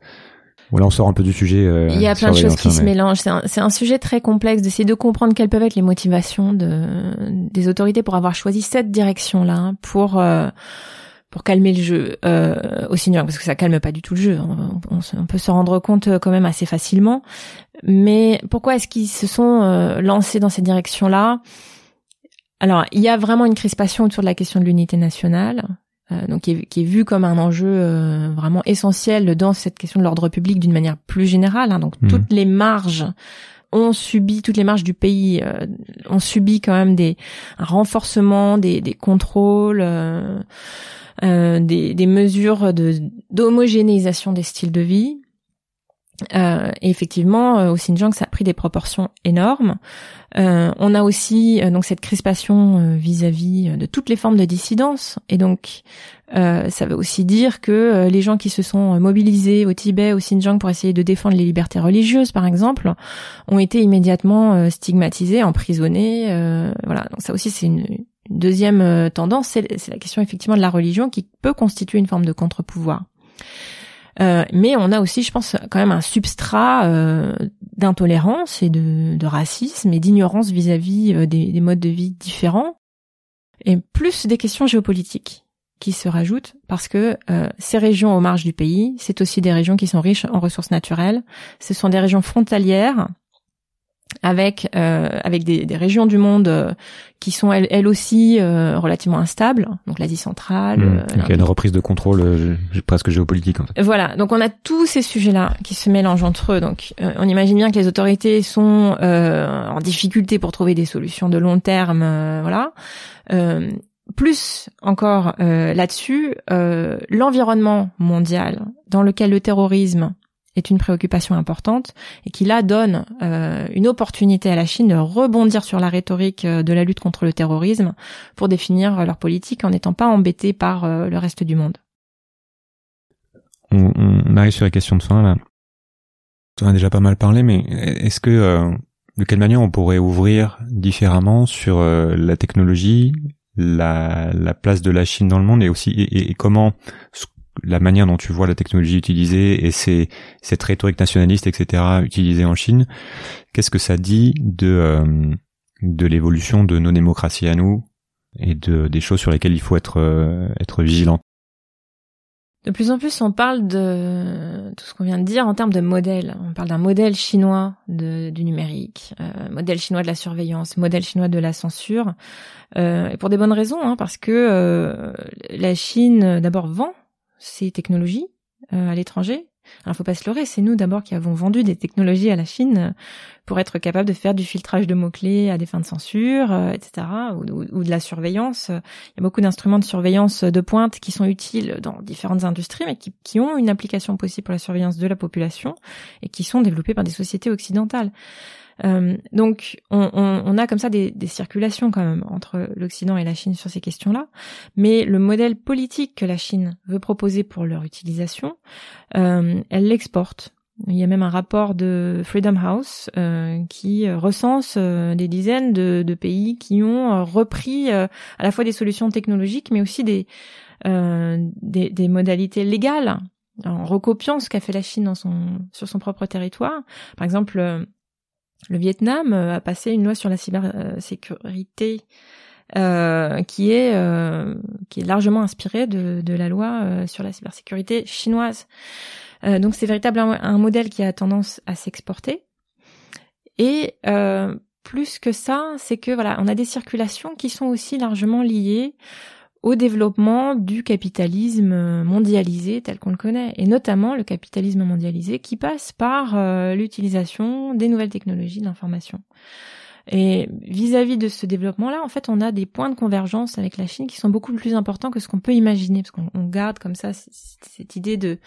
Voilà, on sort un peu du sujet. Euh, Il y a plein de choses qui se hein, mélangent. C'est un, sujet très complexe d'essayer de comprendre quelles peuvent être les motivations de, des autorités pour avoir choisi cette direction-là hein, pour euh, pour calmer le jeu euh, au parce que ça calme pas du tout le jeu. On, on se- on peut se rendre compte euh, quand même assez facilement. Mais pourquoi est-ce qu'ils se sont euh, lancés dans cette direction-là? Alors, il y a vraiment une crispation autour de la question de l'unité nationale. Euh, donc qui est, qui est vu comme un enjeu euh, vraiment essentiel dans cette question de l'ordre public d'une manière plus générale. hein. donc Mhm. toutes les marges ont subi, toutes les marges du pays euh, ont subi quand même des un renforcement des, des contrôles, euh, euh, des, des mesures de d'homogénéisation des styles de vie. Euh, et effectivement, euh, au Xinjiang, ça a pris des proportions énormes. Euh, on a aussi euh, donc cette crispation euh, vis-à-vis de toutes les formes de dissidence, et donc ça veut aussi dire que les gens qui se sont mobilisés au Tibet, au Xinjiang pour essayer de défendre les libertés religieuses, par exemple, ont été immédiatement stigmatisés, emprisonnés. voilà, donc ça aussi c'est une, une deuxième tendance, c'est la question effectivement de la religion qui peut constituer une forme de contre-pouvoir. Euh, mais on a aussi, je pense, quand même un substrat euh, d'intolérance et de, de racisme et d'ignorance vis-à-vis euh, des, des modes de vie différents, et plus des questions géopolitiques qui se rajoutent parce que euh, ces régions aux marges du pays, c'est aussi des régions qui sont riches en ressources naturelles. Ce sont des régions frontalières avec euh, avec des, des régions du monde euh, qui sont elles, elles aussi euh, relativement instables, donc l'Asie centrale. Hmm. euh, Donc, il y a une reprise de contrôle euh, presque géopolitique en fait. voilà, donc on a tous ces sujets-là qui se mélangent entre eux. Donc euh, on imagine bien que les autorités sont euh, en difficulté pour trouver des solutions de long terme, euh, voilà. Euh, plus encore euh, là-dessus, euh, l'environnement mondial dans lequel le terrorisme est une préoccupation importante et qui là donne euh, une opportunité à la Chine de rebondir sur la rhétorique euh, de la lutte contre le terrorisme pour définir euh, leur politique en n'étant pas embêtés par euh, le reste du monde. On, on arrive sur les questions de fin là. On a déjà pas mal parlé, mais est-ce que euh, de quelle manière on pourrait ouvrir différemment sur la technologie, la, la place de la Chine dans le monde et aussi et, et- comment la manière dont tu vois la technologie utilisée et ces, cette rhétorique nationaliste, etc., utilisée en Chine, qu'est-ce que ça dit de, euh, de l'évolution de nos démocraties à nous et de, des choses sur lesquelles il faut être, euh, vigilant? De plus en plus, on parle de tout ce qu'on vient de dire en termes de modèle. On parle d'un modèle chinois de, du numérique, euh, modèle chinois de la surveillance, modèle chinois de la censure, euh, et pour des bonnes raisons, hein, parce que euh, la Chine d'abord vend ses technologies euh, à l'étranger. Alors, faut pas se leurrer, c'est nous d'abord qui avons vendu des technologies à la Chine euh, pour être capable de faire du filtrage de mots-clés à des fins de censure, euh, etc., ou- ou de la surveillance. Il y a beaucoup d'instruments de surveillance de pointe qui sont utiles dans différentes industries, mais qui, qui ont une application possible pour la surveillance de la population et qui sont développés par des sociétés occidentales. Euh, donc, on, on- on a comme ça des, des circulations quand même entre l'Occident et la Chine sur ces questions-là. Mais le modèle politique que la Chine veut proposer pour leur utilisation, euh, elle l'exporte. Il y a même un rapport de Freedom House euh, qui recense des dizaines de, pays qui ont repris à la fois des solutions technologiques, mais aussi des, des, des modalités légales en recopiant ce qu'a fait la Chine dans son, sur son propre territoire. Par exemple, le Vietnam euh, a passé une loi sur la cybersécurité euh, qui est euh, qui est largement inspirée de, la loi euh, sur la cybersécurité chinoise. Euh, donc c'est véritablement un, un modèle qui a tendance à s'exporter. Et euh, plus que ça, c'est que voilà, on a des circulations qui sont aussi largement liées au développement du capitalisme mondialisé tel qu'on le connaît, et notamment le capitalisme mondialisé qui passe par euh, l'utilisation des nouvelles technologies de l'information. Et vis-à-vis de ce développement-là, en fait, on a des points de convergence avec la Chine qui sont beaucoup plus importants que ce qu'on peut imaginer, parce qu'on on garde comme ça cette idée de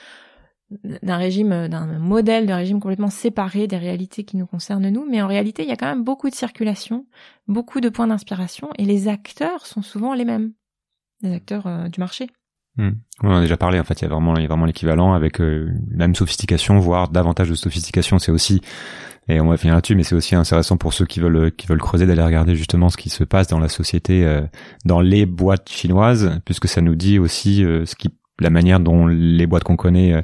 d'un régime, d'un modèle de régime complètement séparé des réalités qui nous concernent nous, mais en réalité, il y a quand même beaucoup de circulation, beaucoup de points d'inspiration, et les acteurs sont souvent les mêmes, les acteurs euh, du marché. Hmm. On en a déjà parlé. En fait, il y a vraiment, il y a vraiment l'équivalent avec euh, la même sophistication, voire davantage de sophistication. C'est aussi, et on va finir là-dessus, mais c'est aussi intéressant pour ceux qui veulent, qui veulent creuser d'aller regarder justement ce qui se passe dans la société, euh, dans les boîtes chinoises, puisque ça nous dit aussi euh, ce qui, la manière dont les boîtes qu'on connaît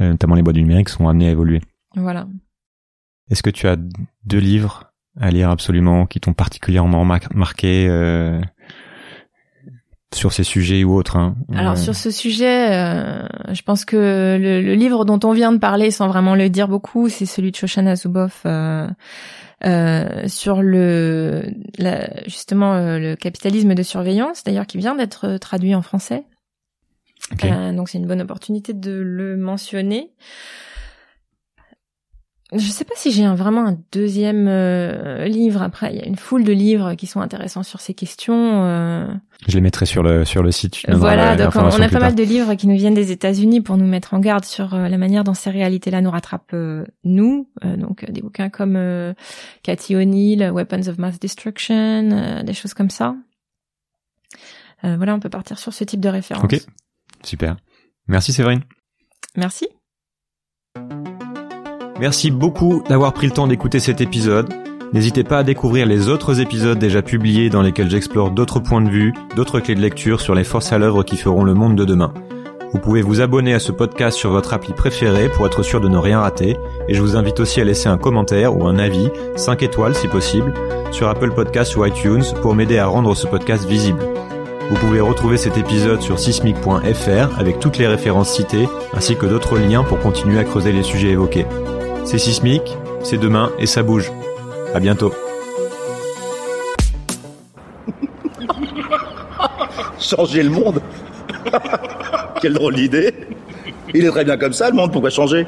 euh, notamment les boîtes du numérique, sont amenées à évoluer. Voilà. Est-ce que tu as deux livres à lire absolument qui t'ont particulièrement marqué euh, sur ces sujets ou autres hein Alors euh, sur ce sujet, euh, je pense que le, livre dont on vient de parler, sans vraiment le dire beaucoup, c'est celui de Shoshana Zuboff euh, euh, sur le la, justement le capitalisme de surveillance, d'ailleurs qui vient d'être traduit en français. donc c'est une bonne opportunité de le mentionner. Je sais pas si j'ai vraiment un deuxième euh, livre. Après, il y a une foule de livres qui sont intéressants sur ces questions. Euh... Je les mettrai sur le sur le site. Voilà, donc on, a pas mal de livres qui nous viennent des États-Unis pour nous mettre en garde sur euh, la manière dont ces réalités-là nous rattrapent euh, nous. donc des bouquins comme Cathy O'Neill, Weapons of Mass Destruction, des choses comme ça. voilà, on peut partir sur ce type de référence. Ok, super. Merci Séverine. Merci. Merci beaucoup d'avoir pris le temps d'écouter cet épisode. N'hésitez pas à découvrir les autres épisodes déjà publiés dans lesquels j'explore d'autres points de vue, d'autres clés de lecture sur les forces à l'œuvre qui feront le monde de demain. Vous pouvez vous abonner à ce podcast sur votre appli préférée pour être sûr de ne rien rater, et je vous invite aussi à laisser un commentaire ou un avis, 5 étoiles si possible, sur Apple Podcasts ou iTunes pour m'aider à rendre ce podcast visible. Vous pouvez retrouver cet épisode sur sismic.fr avec toutes les références citées, ainsi que d'autres liens pour continuer à creuser les sujets évoqués. C'est sismique, c'est demain et ça bouge. À bientôt. changer le monde Quelle drôle d'idée Il est très bien comme ça le monde, pourquoi changer?